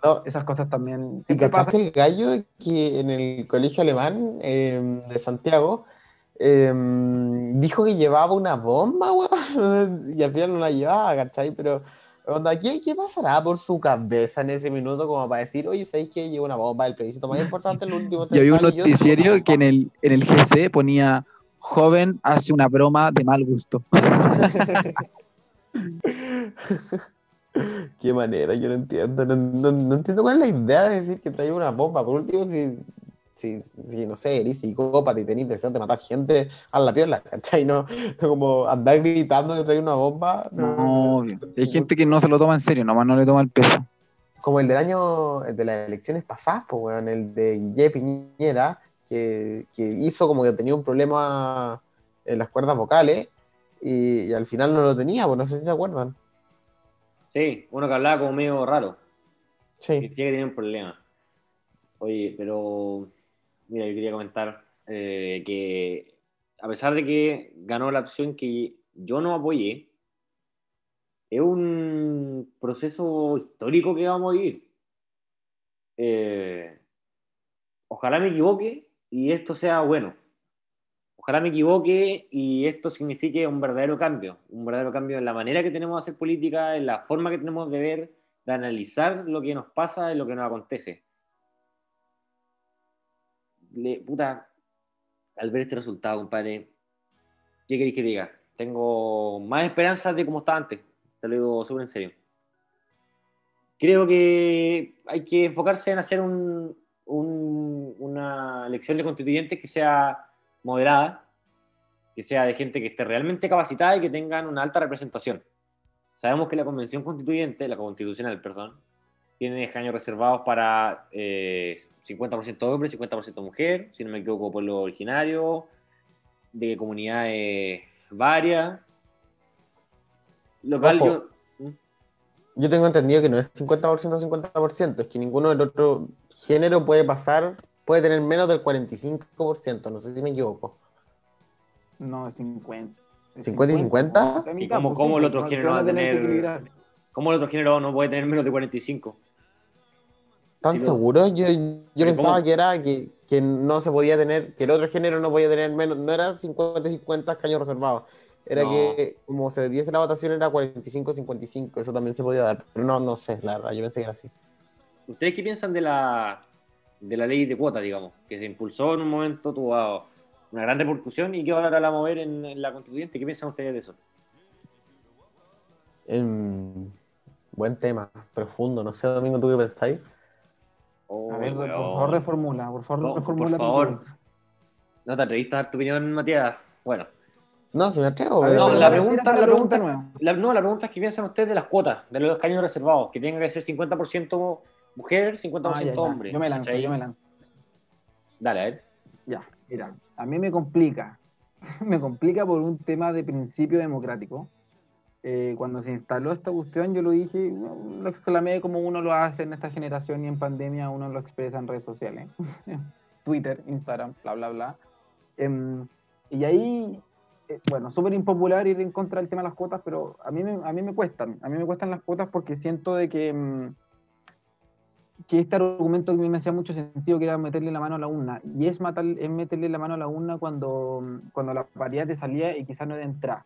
Speaker 3: No,
Speaker 1: Esas cosas también
Speaker 3: ¿Y cachaste el gallo que en el colegio alemán eh, de Santiago eh, dijo que llevaba una bomba, weón? Y al final no la llevaba, ¿cachai? Pero, onda, ¿qué, ¿qué pasará por su cabeza en ese minuto como para decir, oye, ¿sabéis que llevo una bomba? El plebiscito más importante en los últimos
Speaker 1: Y había un
Speaker 3: 30 años, yo tengo
Speaker 1: noticiero que en el, en el GC ponía joven hace una broma de mal gusto.
Speaker 3: Qué manera, yo no entiendo. No, no- no entiendo cuál es la idea de decir que traía una bomba. Por último, si, si, si no sé, eres psicópata y tenés intención de matar gente, a la piola, ¿cachai? No, no como andar gritando que trae una bomba.
Speaker 1: No, hay gente que no se lo toma en serio, nomás no le toma el peso.
Speaker 3: Como el del año, el de las elecciones pasadas, pues, weón, el de Guille Piñera, que, que hizo como que tenía un problema en las cuerdas vocales y, y al final no lo tenía, pues no sé si se acuerdan.
Speaker 2: Sí, uno que hablaba como medio raro. Que
Speaker 3: Sí.
Speaker 2: sí que tenía un problema. Oye, pero mira, yo quería comentar eh, que a pesar de que ganó la opción que yo no apoyé, es un proceso histórico que vamos a vivir. Eh, ojalá me equivoque y esto sea bueno. Ojalá me equivoque y esto signifique un verdadero cambio, un verdadero cambio en la manera que tenemos de hacer política, en la forma que tenemos de ver, de analizar lo que nos pasa y lo que nos acontece. Le- puta, al ver este resultado, compadre, ¿qué queréis que diga? Tengo más esperanzas de cómo estaba antes, te lo digo súper en serio. Creo que hay que enfocarse en hacer un- un- una elección de constituyentes que sea moderada, que sea de gente que esté realmente capacitada y que tengan una alta representación. Sabemos que la convención constituyente, la constitucional, perdón, tiene escaños reservados para eh, 50% hombre, 50% mujer, si no me equivoco, pueblo originario, de comunidades varias. Lo cual
Speaker 3: Ojo.
Speaker 2: yo. ¿Mm?
Speaker 3: Yo tengo entendido que no es 50% 50%, es que ninguno del otro género puede pasar, puede tener menos del 45%, no sé si me equivoco.
Speaker 1: No, 50.
Speaker 3: 50 y 50?
Speaker 2: ¿Y cómo- cómo el otro género va a tener- ¿Cómo el otro género no puede tener menos de 45?
Speaker 3: ¿Tan
Speaker 2: Sí,
Speaker 3: seguro? Yo, yo
Speaker 2: Pero
Speaker 3: pensaba que era que, que no se podía tener, que el otro género no podía tener menos, no era 50 y 50 escaños reservados, era
Speaker 2: No.
Speaker 3: que como se diese la votación era 45 55, eso también se podía dar, pero no, no sé, la verdad, yo pensé que era así.
Speaker 2: ¿Ustedes qué piensan de la, de la ley de cuotas, digamos? Que se impulsó en un momento, tuvo una gran repercusión y que ahora la vamos a ver en, en la constituyente. ¿Qué piensan ustedes de eso?
Speaker 3: Em, buen tema, profundo, no sé, Domingo, ¿tú qué pensáis?
Speaker 2: Oh,
Speaker 1: A ver, por
Speaker 2: weón.
Speaker 1: favor, reformula, por favor,
Speaker 2: No,
Speaker 1: reformula
Speaker 2: por favor. ¿No te atreviste a dar tu opinión, Matías? Bueno,
Speaker 3: No, si me atrevo.
Speaker 2: No,
Speaker 1: pero
Speaker 2: la pregunta-
Speaker 1: la
Speaker 2: la
Speaker 1: pregunta
Speaker 2: la, no, la pregunta es qué piensan ustedes de las cuotas, de los escaños reservados, que tenga que ser 50% mujer, 50%
Speaker 1: Ah, ya, ya.
Speaker 2: hombre.
Speaker 1: Yo me lanzo,
Speaker 2: ¿cachai?
Speaker 1: yo me lanzo.
Speaker 2: Dale, a ver.
Speaker 1: Ya, mira, a mí me complica. me complica por un tema de principio democrático. Eh, cuando se instaló esta cuestión, yo lo dije, lo exclamé como uno lo hace en esta generación y en pandemia uno lo expresa en redes sociales. Twitter, Instagram, bla, bla, bla. Em, y ahí, eh, bueno, súper impopular ir en contra del tema de las cuotas, pero a mí, me, a mí me cuestan. A mí me cuestan las cuotas porque siento de que... mm, que este argumento que a mí me hacía mucho sentido, que era meterle la mano a la urna. Y es, matar, es meterle la mano a la urna cuando, cuando la paridad te salía y quizás no de entrar.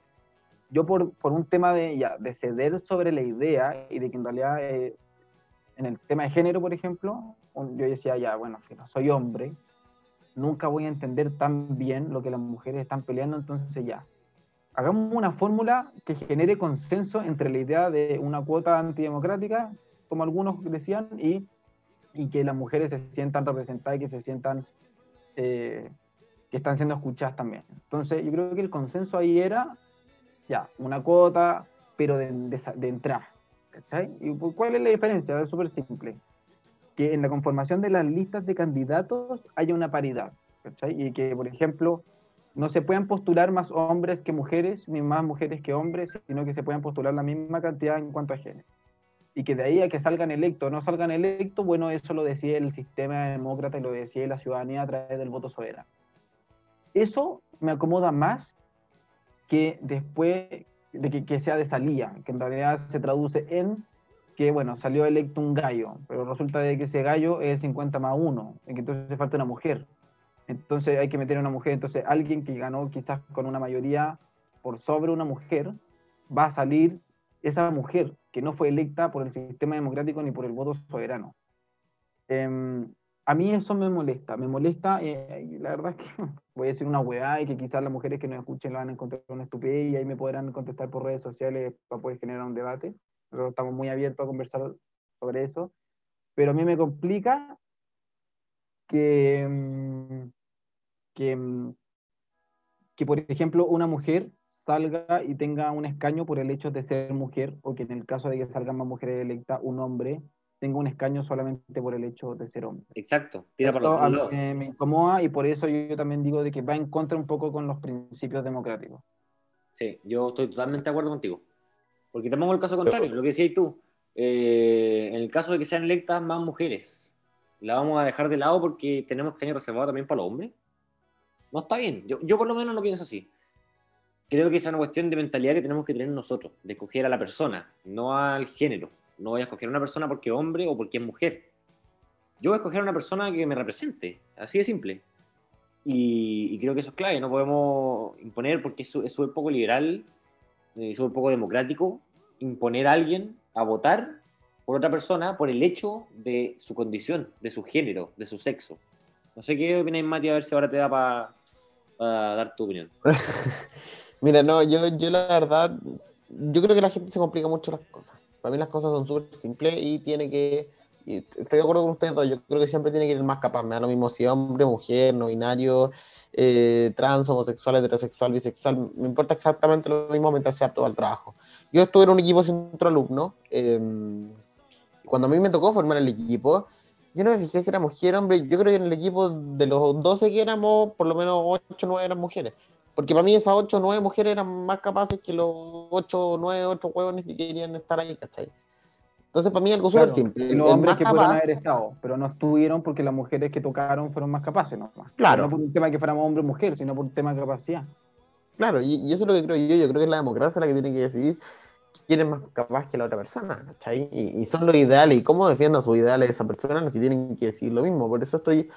Speaker 1: Yo por, por un tema de, ya, de ceder sobre la idea y de que en realidad eh, en el tema de género, por ejemplo, yo decía, ya, bueno, soy hombre, nunca voy a entender tan bien lo que las mujeres están peleando, entonces ya, hagamos una fórmula que genere consenso entre la idea de una cuota antidemocrática, como algunos decían, y, y que las mujeres se sientan representadas y que se sientan eh, que están siendo escuchadas también. Entonces, yo creo que el consenso ahí era, ya, una cuota, pero de, de, entrada. ¿Y cuál es la diferencia? Es súper simple. Que en la conformación de las listas de candidatos haya una paridad. Y que, por ejemplo, no se puedan postular más hombres que mujeres, ni más mujeres que hombres, sino que se puedan postular la misma cantidad en cuanto a género. Y que de ahí a que salgan electos o no salgan electos, bueno, eso lo decía el sistema demócrata y lo decía la ciudadanía a través del voto soberano. Eso me acomoda más que después de que, que sea de salida, que en realidad se traduce en que, bueno, salió electo un gallo, pero resulta de que ese gallo es 50 más 1, en que entonces falta una mujer entonces hay que meter a una mujer. Entonces alguien que ganó quizás con una mayoría por sobre una mujer, va a salir esa mujer que no fue electa por el sistema democrático ni por el voto soberano. Em, a mí eso me molesta, me molesta, eh, la verdad es que voy a decir una hueá y que quizás las mujeres que nos escuchen la van a encontrar una estupidez y ahí me podrán contestar por redes sociales para poder generar un debate. Nosotros estamos muy abiertos a conversar sobre eso, pero a mí me complica que, mm, que, mm, que, por ejemplo, una mujer salga y tenga un escaño por el hecho de ser mujer, o que en el caso de que salgan más mujeres electas, un hombre tenga un escaño solamente por el hecho de ser hombre.
Speaker 2: Exacto,
Speaker 1: tira para lo me incomoda y por eso yo también digo de que va en contra un poco con los principios democráticos.
Speaker 2: Sí, yo estoy totalmente de acuerdo contigo. Porque te pongo el caso contrario, lo que decías tú. Eh, en el caso de que sean electas más mujeres, la vamos a dejar de lado porque tenemos que reservado también para los hombres. No está bien. Yo, yo por lo menos lo pienso así. Creo que es una cuestión de mentalidad que tenemos que tener nosotros, de escoger a la persona, no al género. No voy a escoger a una persona porque es hombre o porque es mujer. Yo voy a escoger a una persona que me represente. Así de simple. Y, creo que eso es clave. No podemos imponer, porque es súper poco liberal, es eh, súper poco democrático, imponer a alguien a votar por otra persona por el hecho de su condición, de su género, de su sexo. No sé qué opináis, Mati, a ver si ahora te da para dar tu opinión.
Speaker 3: Mira, no, yo, yo la verdad, yo creo que la gente se complica mucho las cosas. Para mí las cosas son súper simples y tiene que, estoy de acuerdo con ustedes dos, yo creo que siempre tiene que ir el más capaz, me da lo mismo si hombre, mujer, no binario, eh, trans, homosexual, heterosexual, bisexual, me importa exactamente lo mismo mientras sea todo el trabajo. Yo estuve en un equipo centro alumno, eh, cuando a mí me tocó formar el equipo, yo no me fijé si era mujer, hombre. Yo creo que en el equipo de los 12 que éramos, por lo menos 8 o 9 eran mujeres. Porque para mí esas 8 o 9 mujeres eran más capaces que los 8 o 9 otros huevones que querían estar ahí, ¿cachai? Entonces para mí algo súper simple.
Speaker 1: Y los hombres que pudieron haber estado, pero no estuvieron porque las mujeres que tocaron fueron más capaces, ¿no?
Speaker 3: Claro.
Speaker 1: No por un tema de que fuéramos hombre o mujer, sino por un tema de capacidad.
Speaker 3: Claro, y, y, eso es lo que creo yo. Yo creo que es la democracia la que tiene que decidir quién es más capaz que la otra persona, ¿cachai? Y, son los ideales, y cómo defienda sus ideales esa persona, los que tienen que decir lo mismo. Por eso estoy,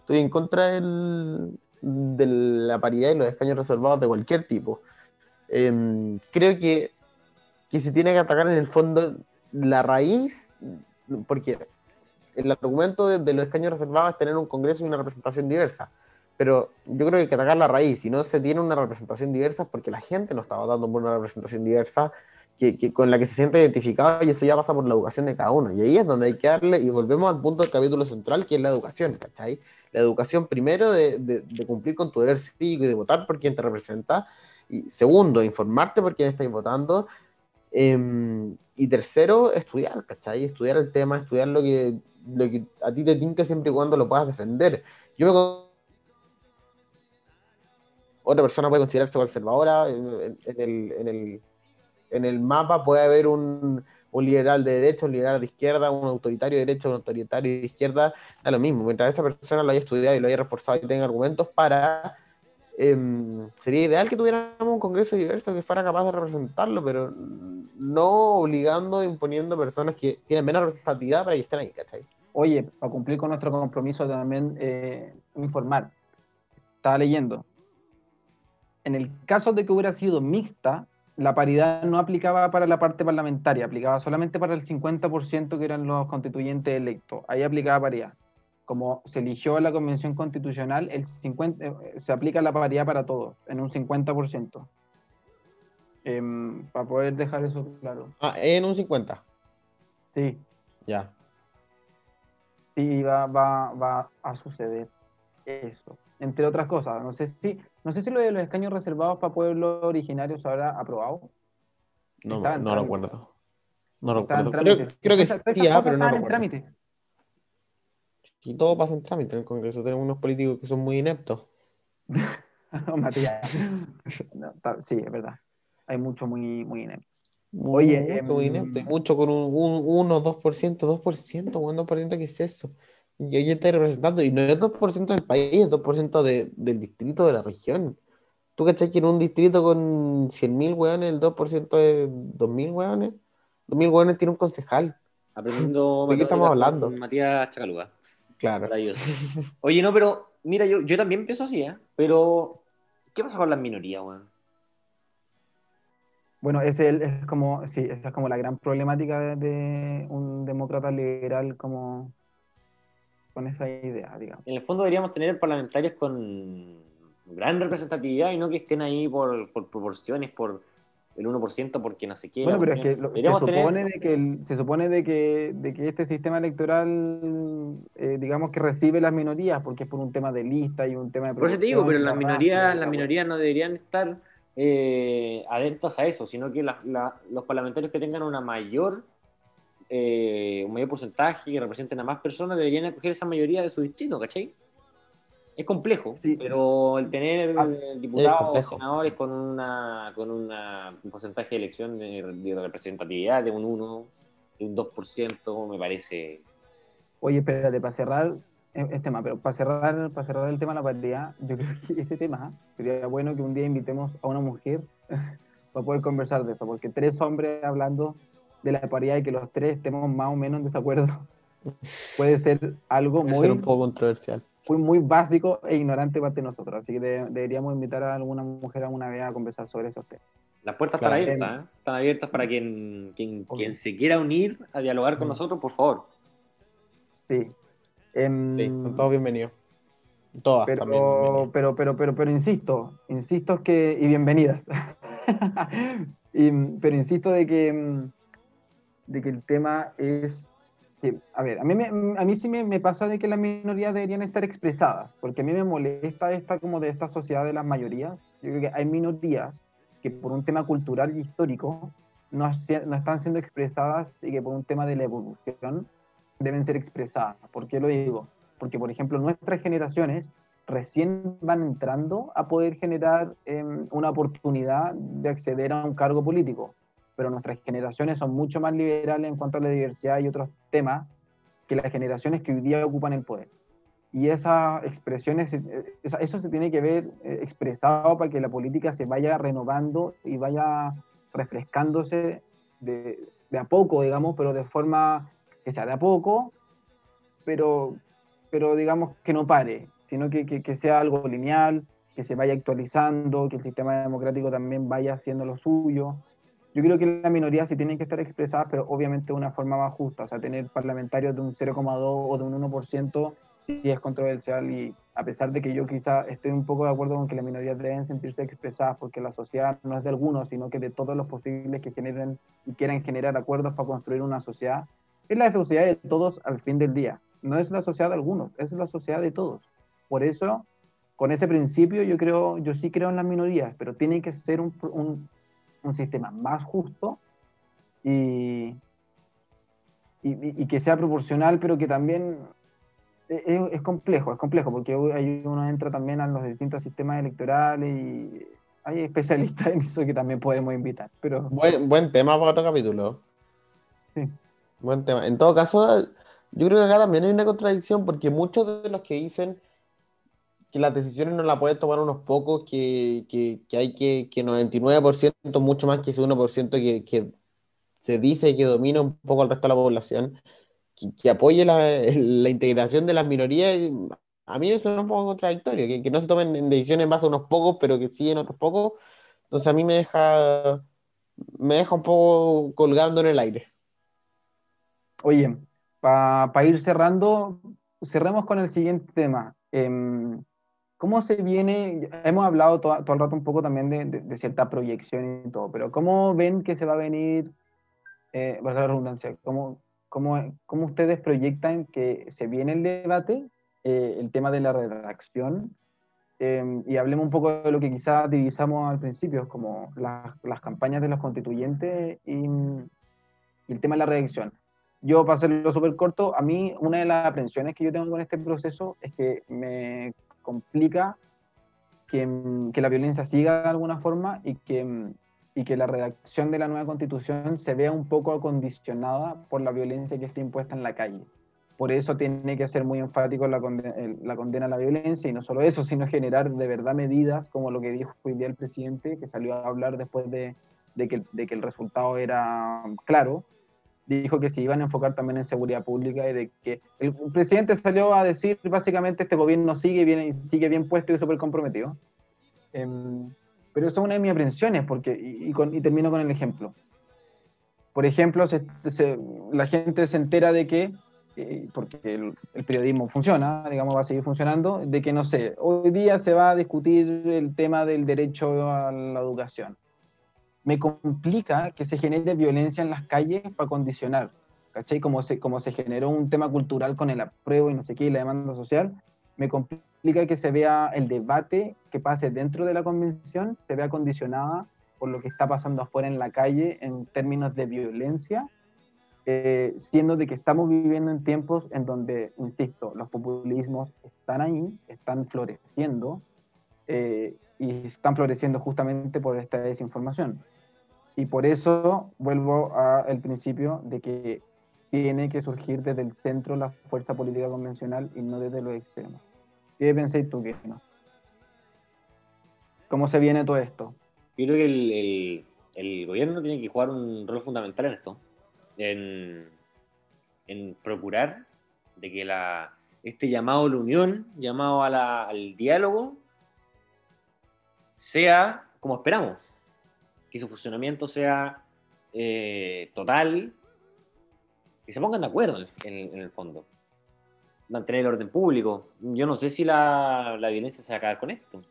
Speaker 3: estoy en contra del, de la paridad y los escaños reservados de cualquier tipo. Em, creo que, que se tiene que atacar en el fondo la raíz, porque el argumento de, los escaños reservados es tener un congreso y una representación diversa. Pero yo creo que hay que atacar la raíz. Si no se tiene una representación diversa es porque la gente no está votando por una representación diversa que, con la que se siente identificado y eso ya pasa por la educación de cada uno. Y ahí es donde hay que darle, y volvemos al punto del capítulo central, que es la educación, ¿cachai? La educación primero de, de, cumplir con tu deber cívico y de votar por quien te representa. Y segundo, informarte por quién estás votando. Em, y tercero, estudiar, ¿cachai? Estudiar el tema, estudiar lo que, lo que a ti te tinca siempre y cuando lo puedas defender. Yo me otra persona puede considerarse conservadora en, el, en el en el mapa puede haber un, liberal de derecha, un liberal de izquierda, un autoritario de derecha, un autoritario de izquierda, da lo mismo. Mientras esa persona lo haya estudiado y lo haya reforzado y tenga argumentos para... Em, sería ideal que tuviéramos un congreso diverso que fuera capaz de representarlo, pero no obligando, imponiendo personas que tienen menos representatividad para que estén ahí, ¿cachai?
Speaker 1: oye, para cumplir con nuestro compromiso también eh, informar. Estaba leyendo. En el caso de que hubiera sido mixta, la paridad no aplicaba para la parte parlamentaria, aplicaba solamente para el 50% que eran los constituyentes electos. Ahí aplicaba paridad. Como se eligió la convención constitucional, el 50, eh, se aplica la paridad para todos, en un 50%. Em, para poder dejar eso claro.
Speaker 3: Ah, en un 50.
Speaker 1: Sí.
Speaker 3: Ya.
Speaker 1: Sí, va, va, va a suceder eso. Entre otras cosas. No sé si, no sé si lo de los escaños reservados para pueblos originarios se habrá aprobado.
Speaker 3: No, no
Speaker 1: trámite.
Speaker 3: recuerdo. No recuerdo. Creo, creo que sí, ah, pero no recuerdo.
Speaker 1: trámite.
Speaker 3: Y todo pasa en trámite en el Congreso. Tenemos unos políticos que son muy ineptos.
Speaker 1: Matías. No, sí, es verdad. Hay mucho muy, muy inepto. Oye,
Speaker 3: mucho, muy
Speaker 1: em,
Speaker 3: inepto. Mucho con un, un 1, 2%, 2%, weón, 2%, ¿qué es eso? Y ahí está representando. Y no es 2% del país, es 2% de, del distrito, de la región. ¿Tú cachai que en un distrito con 100.000 weones, el 2% es 2.000 weones? 2.000 weones tiene un concejal.
Speaker 2: Aprendiendo
Speaker 3: ¿De qué estamos hablando?
Speaker 2: Matías Chacaluga.
Speaker 3: Claro.
Speaker 2: Oye, no, pero mira, yo, yo también pienso así, ¿eh? Pero, ¿qué pasa con las minorías, weón?
Speaker 1: Bueno, ese es, es como, sí, esa es como la gran problemática de, de un demócrata liberal como con esa idea, digamos.
Speaker 2: En el fondo deberíamos tener parlamentarios con gran representatividad y no que estén ahí por, por proporciones, por el 1%, porque no sé qué.
Speaker 1: Bueno, pero es que lo- se
Speaker 2: tener-
Speaker 1: supone de que el- se supone de que, de que este sistema electoral, eh, digamos que recibe las minorías, porque es por un tema de lista y un tema de
Speaker 2: Por eso te digo, pero las minorías, las minorías no deberían estar eh, adentas a eso, sino que la- la- los parlamentarios que tengan una mayor, eh, un mayor porcentaje, que representen a más personas, deberían acoger esa mayoría de su distrito, ¿cachai? Es complejo,
Speaker 1: Sí.
Speaker 2: pero el tener
Speaker 1: Ah,
Speaker 2: eh, diputados o senadores con una con una, un porcentaje de elección de, de representatividad de un 1, de un 2%, me parece
Speaker 1: Oye, espérate, para cerrar el, el tema, pero para cerrar, para cerrar el tema de la paridad, yo creo que ese tema sería bueno que un día invitemos a una mujer para poder conversar de eso, porque tres hombres hablando de la paridad y que los tres estemos más o menos en desacuerdo puede ser algo
Speaker 3: Puede
Speaker 1: muy,
Speaker 3: ser un poco controversial.
Speaker 1: muy, muy básico e ignorante parte de nosotros. Así que de- deberíamos invitar a alguna mujer alguna vez a conversar sobre esos temas.
Speaker 2: Las puertas
Speaker 3: Claro.
Speaker 2: están abiertas, ¿eh? Están abiertas para quien, quien,
Speaker 1: Ok.
Speaker 2: quien se quiera unir a dialogar con
Speaker 3: Mm.
Speaker 2: nosotros, por favor.
Speaker 1: Sí. Em,
Speaker 3: Sí, son todos bienvenidos. Todas también
Speaker 1: pero,
Speaker 3: bienvenidas.
Speaker 1: pero, pero, pero, pero insisto, insisto que, y bienvenidas. Y, pero insisto de que, mm, de que el tema es, que, a ver, a mí, me- a mí sí me, me pasa de que las minorías deberían estar expresadas, porque a mí me molesta esta como de esta sociedad de las mayorías. Yo creo que hay minorías que por un tema cultural y histórico no, no están siendo expresadas y que por un tema de la evolución deben ser expresadas. ¿Por qué lo digo? Porque, por ejemplo, nuestras generaciones recién van entrando a poder generar em, una oportunidad de acceder a un cargo político, pero nuestras generaciones son mucho más liberales en cuanto a la diversidad y otros temas que las generaciones que hoy día ocupan el poder. Y esas expresiones, eh, eso se tiene que ver eh, expresado para que la política se vaya renovando y vaya refrescándose de, de a poco, digamos, pero de forma que sea de a poco, pero, pero digamos que no pare, sino que, que, que sea algo lineal, que se vaya actualizando, que el sistema democrático también vaya haciendo lo suyo. Yo creo que las minorías sí tienen que estar expresadas, pero obviamente de una forma más justa, o sea, tener parlamentarios de un 0,2 o de un 1% sí es controversial y a pesar de que yo quizá estoy un poco de acuerdo con que las minorías deben sentirse expresadas porque la sociedad no es de algunos, sino que de todos los posibles que generen y quieran generar acuerdos para construir una sociedad, es la sociedad de todos al fin del día. No es la sociedad de algunos, es la sociedad de todos. Por eso, con ese principio, yo creo, yo sí creo en las minorías, pero tiene que ser un, un, un sistema más justo y, y, y que sea proporcional, pero que también es, es, complejo, es complejo, porque ahí uno entra también a los distintos sistemas electorales y hay especialistas en eso que también podemos invitar. Pero...
Speaker 3: Buen, buen tema para otro capítulo.
Speaker 1: Sí.
Speaker 3: Buen tema. En todo caso, yo creo que acá también hay una contradicción, porque muchos de los que dicen que las decisiones no las pueden tomar unos pocos, que, que, que hay que, que 99%, mucho más que ese 1% que, que se dice que domina un poco al resto de la población, que, apoye la, integración de las minorías, a mí eso es un poco contradictorio, que, que no se tomen decisiones en base a unos pocos, pero que sí en otros pocos. Entonces a mí me deja, me deja un poco colgando en el aire.
Speaker 1: Oye, para ir cerrando, cerremos con el siguiente tema. Em, ¿Cómo se viene? Hemos hablado todo, el rato un poco también de, cierta proyección y todo, pero ¿cómo ven que se va a venir, eh, la redundancia, ¿cómo, cómo, cómo ustedes proyectan que se viene el debate, eh, el tema de la redacción? Em, y hablemos un poco de lo que quizás divisamos al principio, como las campañas de los constituyentes y, y el tema de la redacción yo, para hacerlo súper corto, a mí una de las aprensiones que yo tengo con este proceso es que me complica que, que la violencia siga de alguna forma y que, y que la redacción de la nueva constitución se vea un poco acondicionada por la violencia que está impuesta en la calle. Por eso tiene que ser muy enfático la condena, la condena a la violencia y no solo eso, sino generar de verdad medidas como lo que dijo hoy día el presidente, que salió a hablar después de, de, que, de que el resultado era claro, dijo que se iban a enfocar también en seguridad pública y de que el presidente salió a decir básicamente este gobierno sigue bien, sigue bien puesto y súper comprometido. Em, pero eso es una de mis aprensiones porque, y, y, termino con el ejemplo. Por ejemplo, la gente se entera de que, eh, porque el, el, periodismo funciona, digamos, va a seguir funcionando, de que, no sé, hoy día se va a discutir el tema del derecho a la educación me complica que se genere violencia en las calles para condicionar, ¿cachai? Como se, como se generó un tema cultural con el apruebo y no sé qué, y la demanda social, me complica que se vea el debate que pase dentro de la convención, se vea condicionada por lo que está pasando afuera en la calle en términos de violencia, eh, siendo de que estamos viviendo en tiempos en donde, insisto, los populismos están ahí, están floreciendo, eh, y están floreciendo justamente por esta desinformación. Y por eso vuelvo al principio de que tiene que surgir desde el centro la fuerza política convencional y no desde los extremos. ¿Qué pensáis tú, que no? ¿Cómo se viene todo esto?
Speaker 2: Yo creo que el, gobierno tiene que jugar un rol fundamental en esto, en, en procurar de que la, este llamado a la unión, llamado a la, al diálogo, sea como esperamos que su funcionamiento sea eh, total, que se pongan de acuerdo en, el fondo. Mantener el orden público. Yo no sé si la, violencia se va a acabar con esto.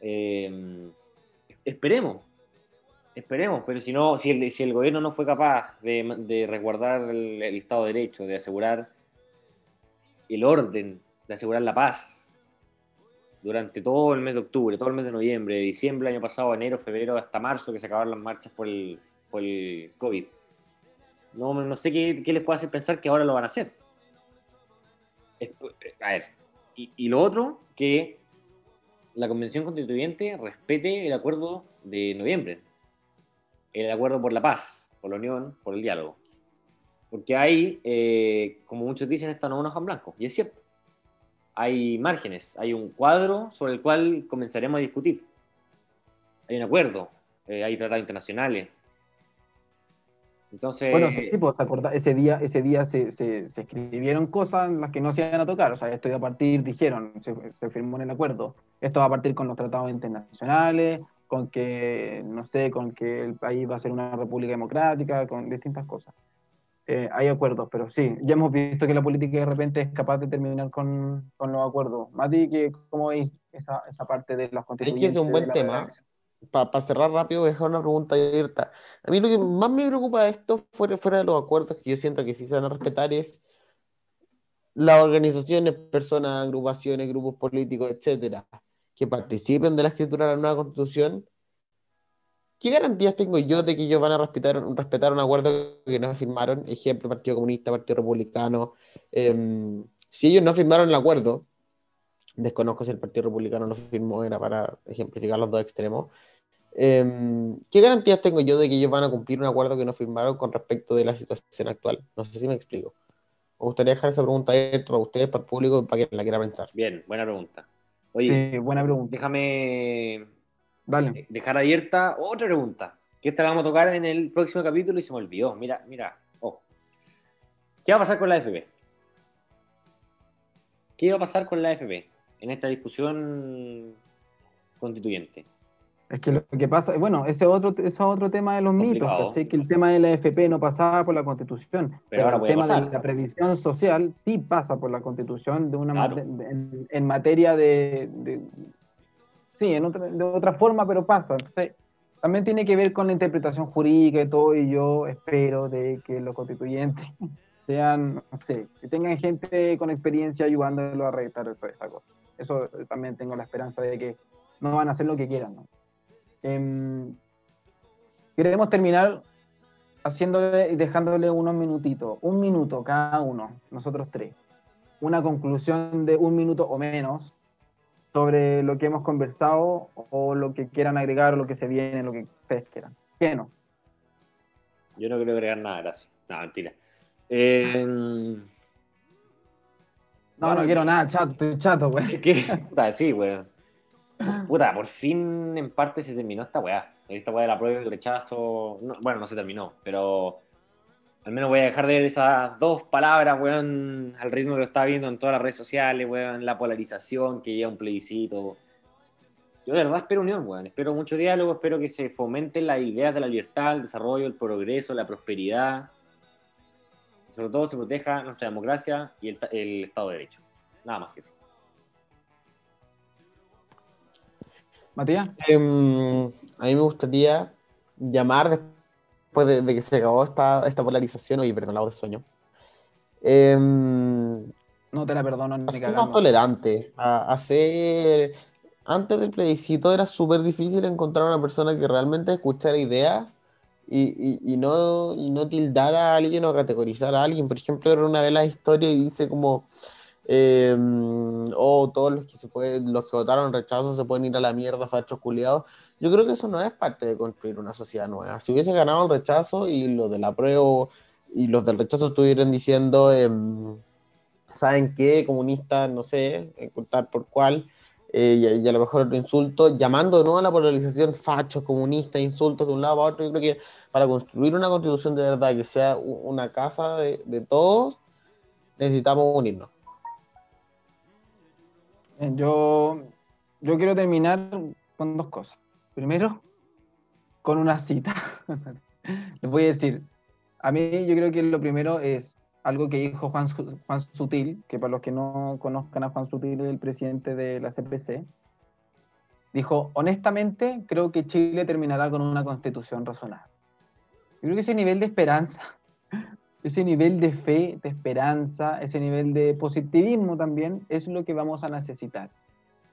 Speaker 2: Eh, esperemos, esperemos, pero si no, si el, si el gobierno no fue capaz de, resguardar el, el, Estado de Derecho, de asegurar el orden, de asegurar la paz, durante todo el mes de octubre, todo el mes de noviembre, diciembre, año pasado, enero, febrero, hasta marzo, que se acabaron las marchas por el, por el COVID. No, no sé qué, qué, les puede hacer pensar que ahora lo van a hacer. A ver, y, y, lo otro, que la Convención Constituyente respete el acuerdo de noviembre, el acuerdo por la paz, por la unión, por el diálogo. Porque hay, eh, como muchos dicen, esto no es un hoja en blanco, y es cierto hay márgenes, hay un cuadro sobre el cual comenzaremos a discutir. Hay un acuerdo, eh, hay tratados internacionales. Entonces,
Speaker 1: bueno, sí, pues, ese día, ese día se, escribieron cosas en las que no se iban a tocar. O sea, esto iba a partir, dijeron, se, se, firmó en el acuerdo. Esto va a partir con los tratados internacionales, con que, no sé, con que el país va a ser una república democrática, con distintas cosas. Eh, hay acuerdos, pero sí, ya hemos visto que la política de repente es capaz de terminar con, con los acuerdos. Mati, ¿cómo veis esa, esa, parte de las constituciones?
Speaker 3: Es que es un buen tema. Para cerrar rápido, dejar una pregunta abierta. A mí lo que más me preocupa de esto, fuera, fuera de los acuerdos que yo siento que sí se van a respetar, es las organizaciones, personas, agrupaciones, grupos políticos, etcétera, que participen de la escritura de la nueva constitución ¿Qué garantías tengo yo de que ellos van a respetar, respetar un acuerdo que no firmaron? Ejemplo, Partido Comunista, Partido Republicano. Em, si ellos no firmaron el acuerdo, desconozco si el Partido Republicano lo firmó, era para ejemplificar los dos extremos. Em, ¿Qué garantías tengo yo de que ellos van a cumplir un acuerdo que no firmaron con respecto de la situación actual? No sé si me explico. Me gustaría dejar esa pregunta abierta para ustedes, para el público, para que la quiera pensar.
Speaker 2: Bien, buena pregunta. Oye,
Speaker 1: buena pregunta.
Speaker 2: Déjame Vale. Dejar abierta otra pregunta, que esta la vamos a tocar en el próximo capítulo y se me olvidó. Mira, mira, ojo. ¿Qué va a pasar con la AFP? ¿Qué va a pasar con la AFP en esta discusión constituyente?
Speaker 1: Es que lo que pasa, bueno, ese otro, ese es otro tema de los
Speaker 2: Complicado.
Speaker 1: mitos, ¿cachai? que el tema de la AFP no pasaba por la constitución, pero,
Speaker 2: ahora
Speaker 1: el tema
Speaker 2: pasar.
Speaker 1: de la previsión social sí pasa por la constitución de una
Speaker 2: Claro.
Speaker 1: mate- en, en materia de, de- sí, en otra, de otra forma, pero pasa. Entonces, también tiene que ver con la interpretación jurídica y todo, y yo espero de que los constituyentes sean, no sé, que tengan gente con experiencia ayudándolo a redactar toda esa cosa. Eso eh, también tengo la esperanza de que no van a hacer lo que quieran, ¿no? Em, queremos terminar haciéndole y dejándole unos minutitos, un minuto cada uno, nosotros tres. Una conclusión de un minuto o menos sobre lo que hemos conversado o lo que quieran agregar o lo que se viene, lo que ustedes quieran. ¿Qué no?
Speaker 2: Yo no quiero agregar nada, gracias. No, mentira. Eh,
Speaker 1: No,
Speaker 2: Bueno,
Speaker 1: no quiero nada, chato, estoy chato, güey.
Speaker 2: ¿Qué? Puta, sí, weón. Puta, por fin en parte se terminó esta weá. Esta weá de la prueba y el rechazo. no, bueno, no se terminó, pero al menos voy a dejar de ver esas dos palabras, weón, al ritmo que lo estaba viendo en todas las redes sociales, weón, la polarización que lleva un plebiscito. Yo de verdad espero unión, weón. Espero mucho diálogo, espero que se fomenten las ideas de la libertad, el desarrollo, el progreso, la prosperidad. Y sobre todo se proteja nuestra democracia y el, ta- el Estado de Derecho. Nada más que eso.
Speaker 1: Matías,
Speaker 3: Em, a mí me gustaría llamar después de, de que se acabó esta, esta polarización, oye, perdón, la de sueño, em,
Speaker 1: no te la perdono
Speaker 3: a
Speaker 1: ni
Speaker 3: más tolerante, a, a ser... Antes del plebiscito era súper difícil encontrar una persona que realmente escuchara ideas y, y- y no, y no tildar a alguien o categorizar a alguien. Por ejemplo, era una vez la historia y dice como, eh, oh, todos los que, se pueden, los que votaron rechazo se pueden ir a la mierda, fachos culiados. Yo creo que eso no es parte de construir una sociedad nueva. Si hubiese ganado el rechazo y los del apruebo y los del rechazo estuvieran diciendo, em, ¿saben qué? Comunistas, no sé, encontrar por cuál, eh, y, a lo mejor otro insulto, llamando nuevo a la polarización, fachos, comunistas, insultos de un lado para otro. Yo creo que para construir una constitución de verdad que sea una casa de, de todos, necesitamos unirnos.
Speaker 1: Yo, yo quiero terminar con dos cosas. Primero, con una cita. Les voy a decir, a mí yo creo que lo primero es algo que dijo Juan, Juan Sutil, que para los que no conozcan a Juan Sutil el presidente de la CPC. Dijo, honestamente, creo que Chile terminará con una constitución razonable. Yo creo que ese nivel de esperanza, ese nivel de fe, de esperanza, ese nivel de positivismo también es lo que vamos a necesitar.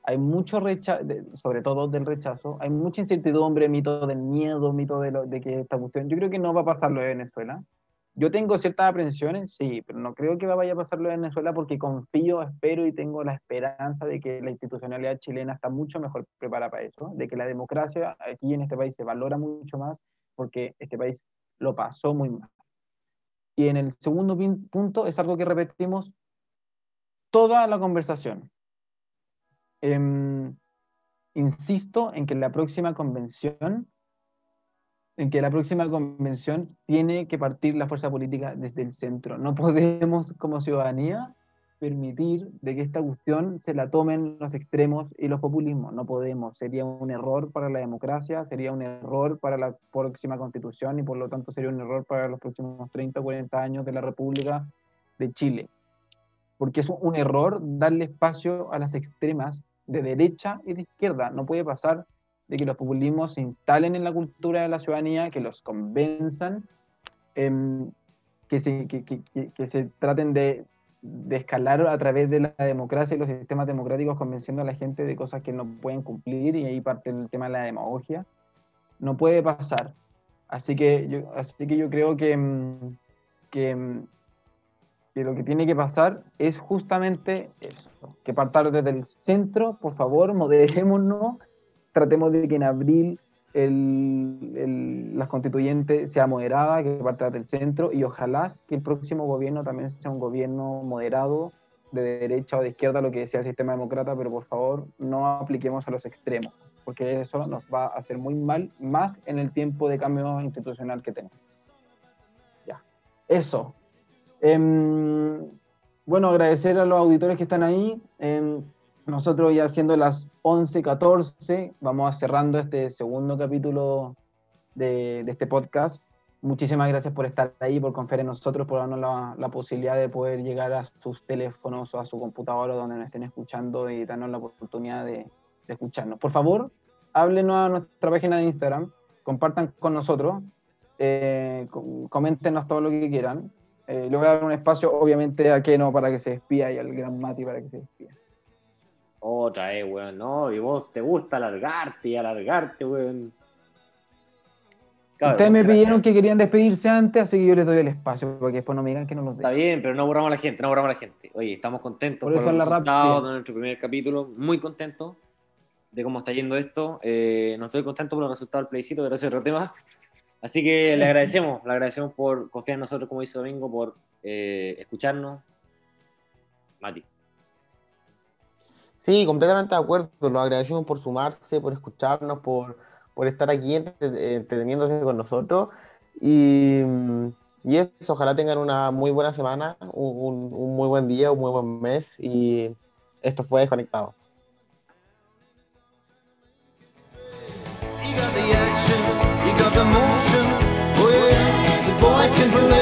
Speaker 1: Hay mucho rechazo, sobre todo del rechazo, hay mucha incertidumbre, mito del miedo, mito de, lo- de que esta cuestión. Yo creo que no va a pasar lo de Venezuela. Yo tengo ciertas aprensiones, sí, pero no creo que vaya a pasar lo de Venezuela porque confío, espero y tengo la esperanza de que la institucionalidad chilena está mucho mejor preparada para eso, de que la democracia aquí en este país se valora mucho más porque este país lo pasó muy mal. Y en el segundo punto es algo que repetimos toda la conversación. Em, insisto en que la próxima convención, en que la próxima convención tiene que partir la fuerza política desde el centro. No podemos como ciudadanía permitir de que esta cuestión se la tomen los extremos y los populismos. No podemos. Sería un error para la democracia, sería un error para la próxima constitución y por lo tanto sería un error para los próximos 30 o 40 años de la República de Chile. Porque es un error darle espacio a las extremas de derecha y de izquierda. No puede pasar de que los populismos se instalen en la cultura de la ciudadanía, que los convenzan, em, que, se, que, que- que- se traten de, de escalar a través de la democracia y los sistemas democráticos convenciendo a la gente de cosas que no pueden cumplir y ahí parte el tema de la demagogia. No puede pasar. Así que yo, así que yo creo que, mm, que, mm, que lo que tiene que pasar es justamente eso, que partar desde el centro, por favor, moderémonos, tratemos de que en abril el, el- las constituyentes sea moderada, que parta desde el centro, y ojalá que el próximo gobierno también sea un gobierno moderado, de derecha o de izquierda, lo que decía el sistema demócrata, pero por favor no apliquemos a los extremos, porque eso nos va a hacer muy mal, más en el tiempo de cambio institucional que tenemos. Ya, eso. Em, bueno, agradecer a los auditores que están ahí. Em, nosotros ya siendo las 11:14, vamos cerrando este segundo capítulo de, este podcast. Muchísimas gracias por estar ahí, por confiar en nosotros, por darnos la, posibilidad de poder llegar a sus teléfonos o a su computadora donde nos estén escuchando y darnos la oportunidad de, de escucharnos. Por favor, háblenos a nuestra página de Instagram, compartan con nosotros, eh, coméntenos todo lo que quieran. Eh, le voy a dar un espacio, obviamente, a Keno para que se despida y al gran Mati para que se despida.
Speaker 2: Otra vez, weón, no, y vos te gusta alargarte y alargarte, weón.
Speaker 1: Ustedes me pidieron que querían despedirse antes, así que yo les doy el espacio para que después no me digan que no los
Speaker 2: Está bien, pero no aburramos a la gente, no aburramos a la gente. Oye, estamos contentos
Speaker 1: por, eso los resultados
Speaker 2: de nuestro primer capítulo, muy contentos de cómo está yendo esto. Eh, no estoy contento por los resultados del plebiscito, pero es otro tema. Así que le agradecemos, le agradecemos por confiar en nosotros, como dice Domingo, por eh, escucharnos. Mati.
Speaker 3: Sí, completamente de acuerdo. Lo agradecemos por sumarse, por escucharnos, por por estar aquí entreteniéndose con nosotros. Y, eso, ojalá tengan una muy buena semana, un, un muy buen día, un muy buen mes. Y esto fue Desconectados. I can believe.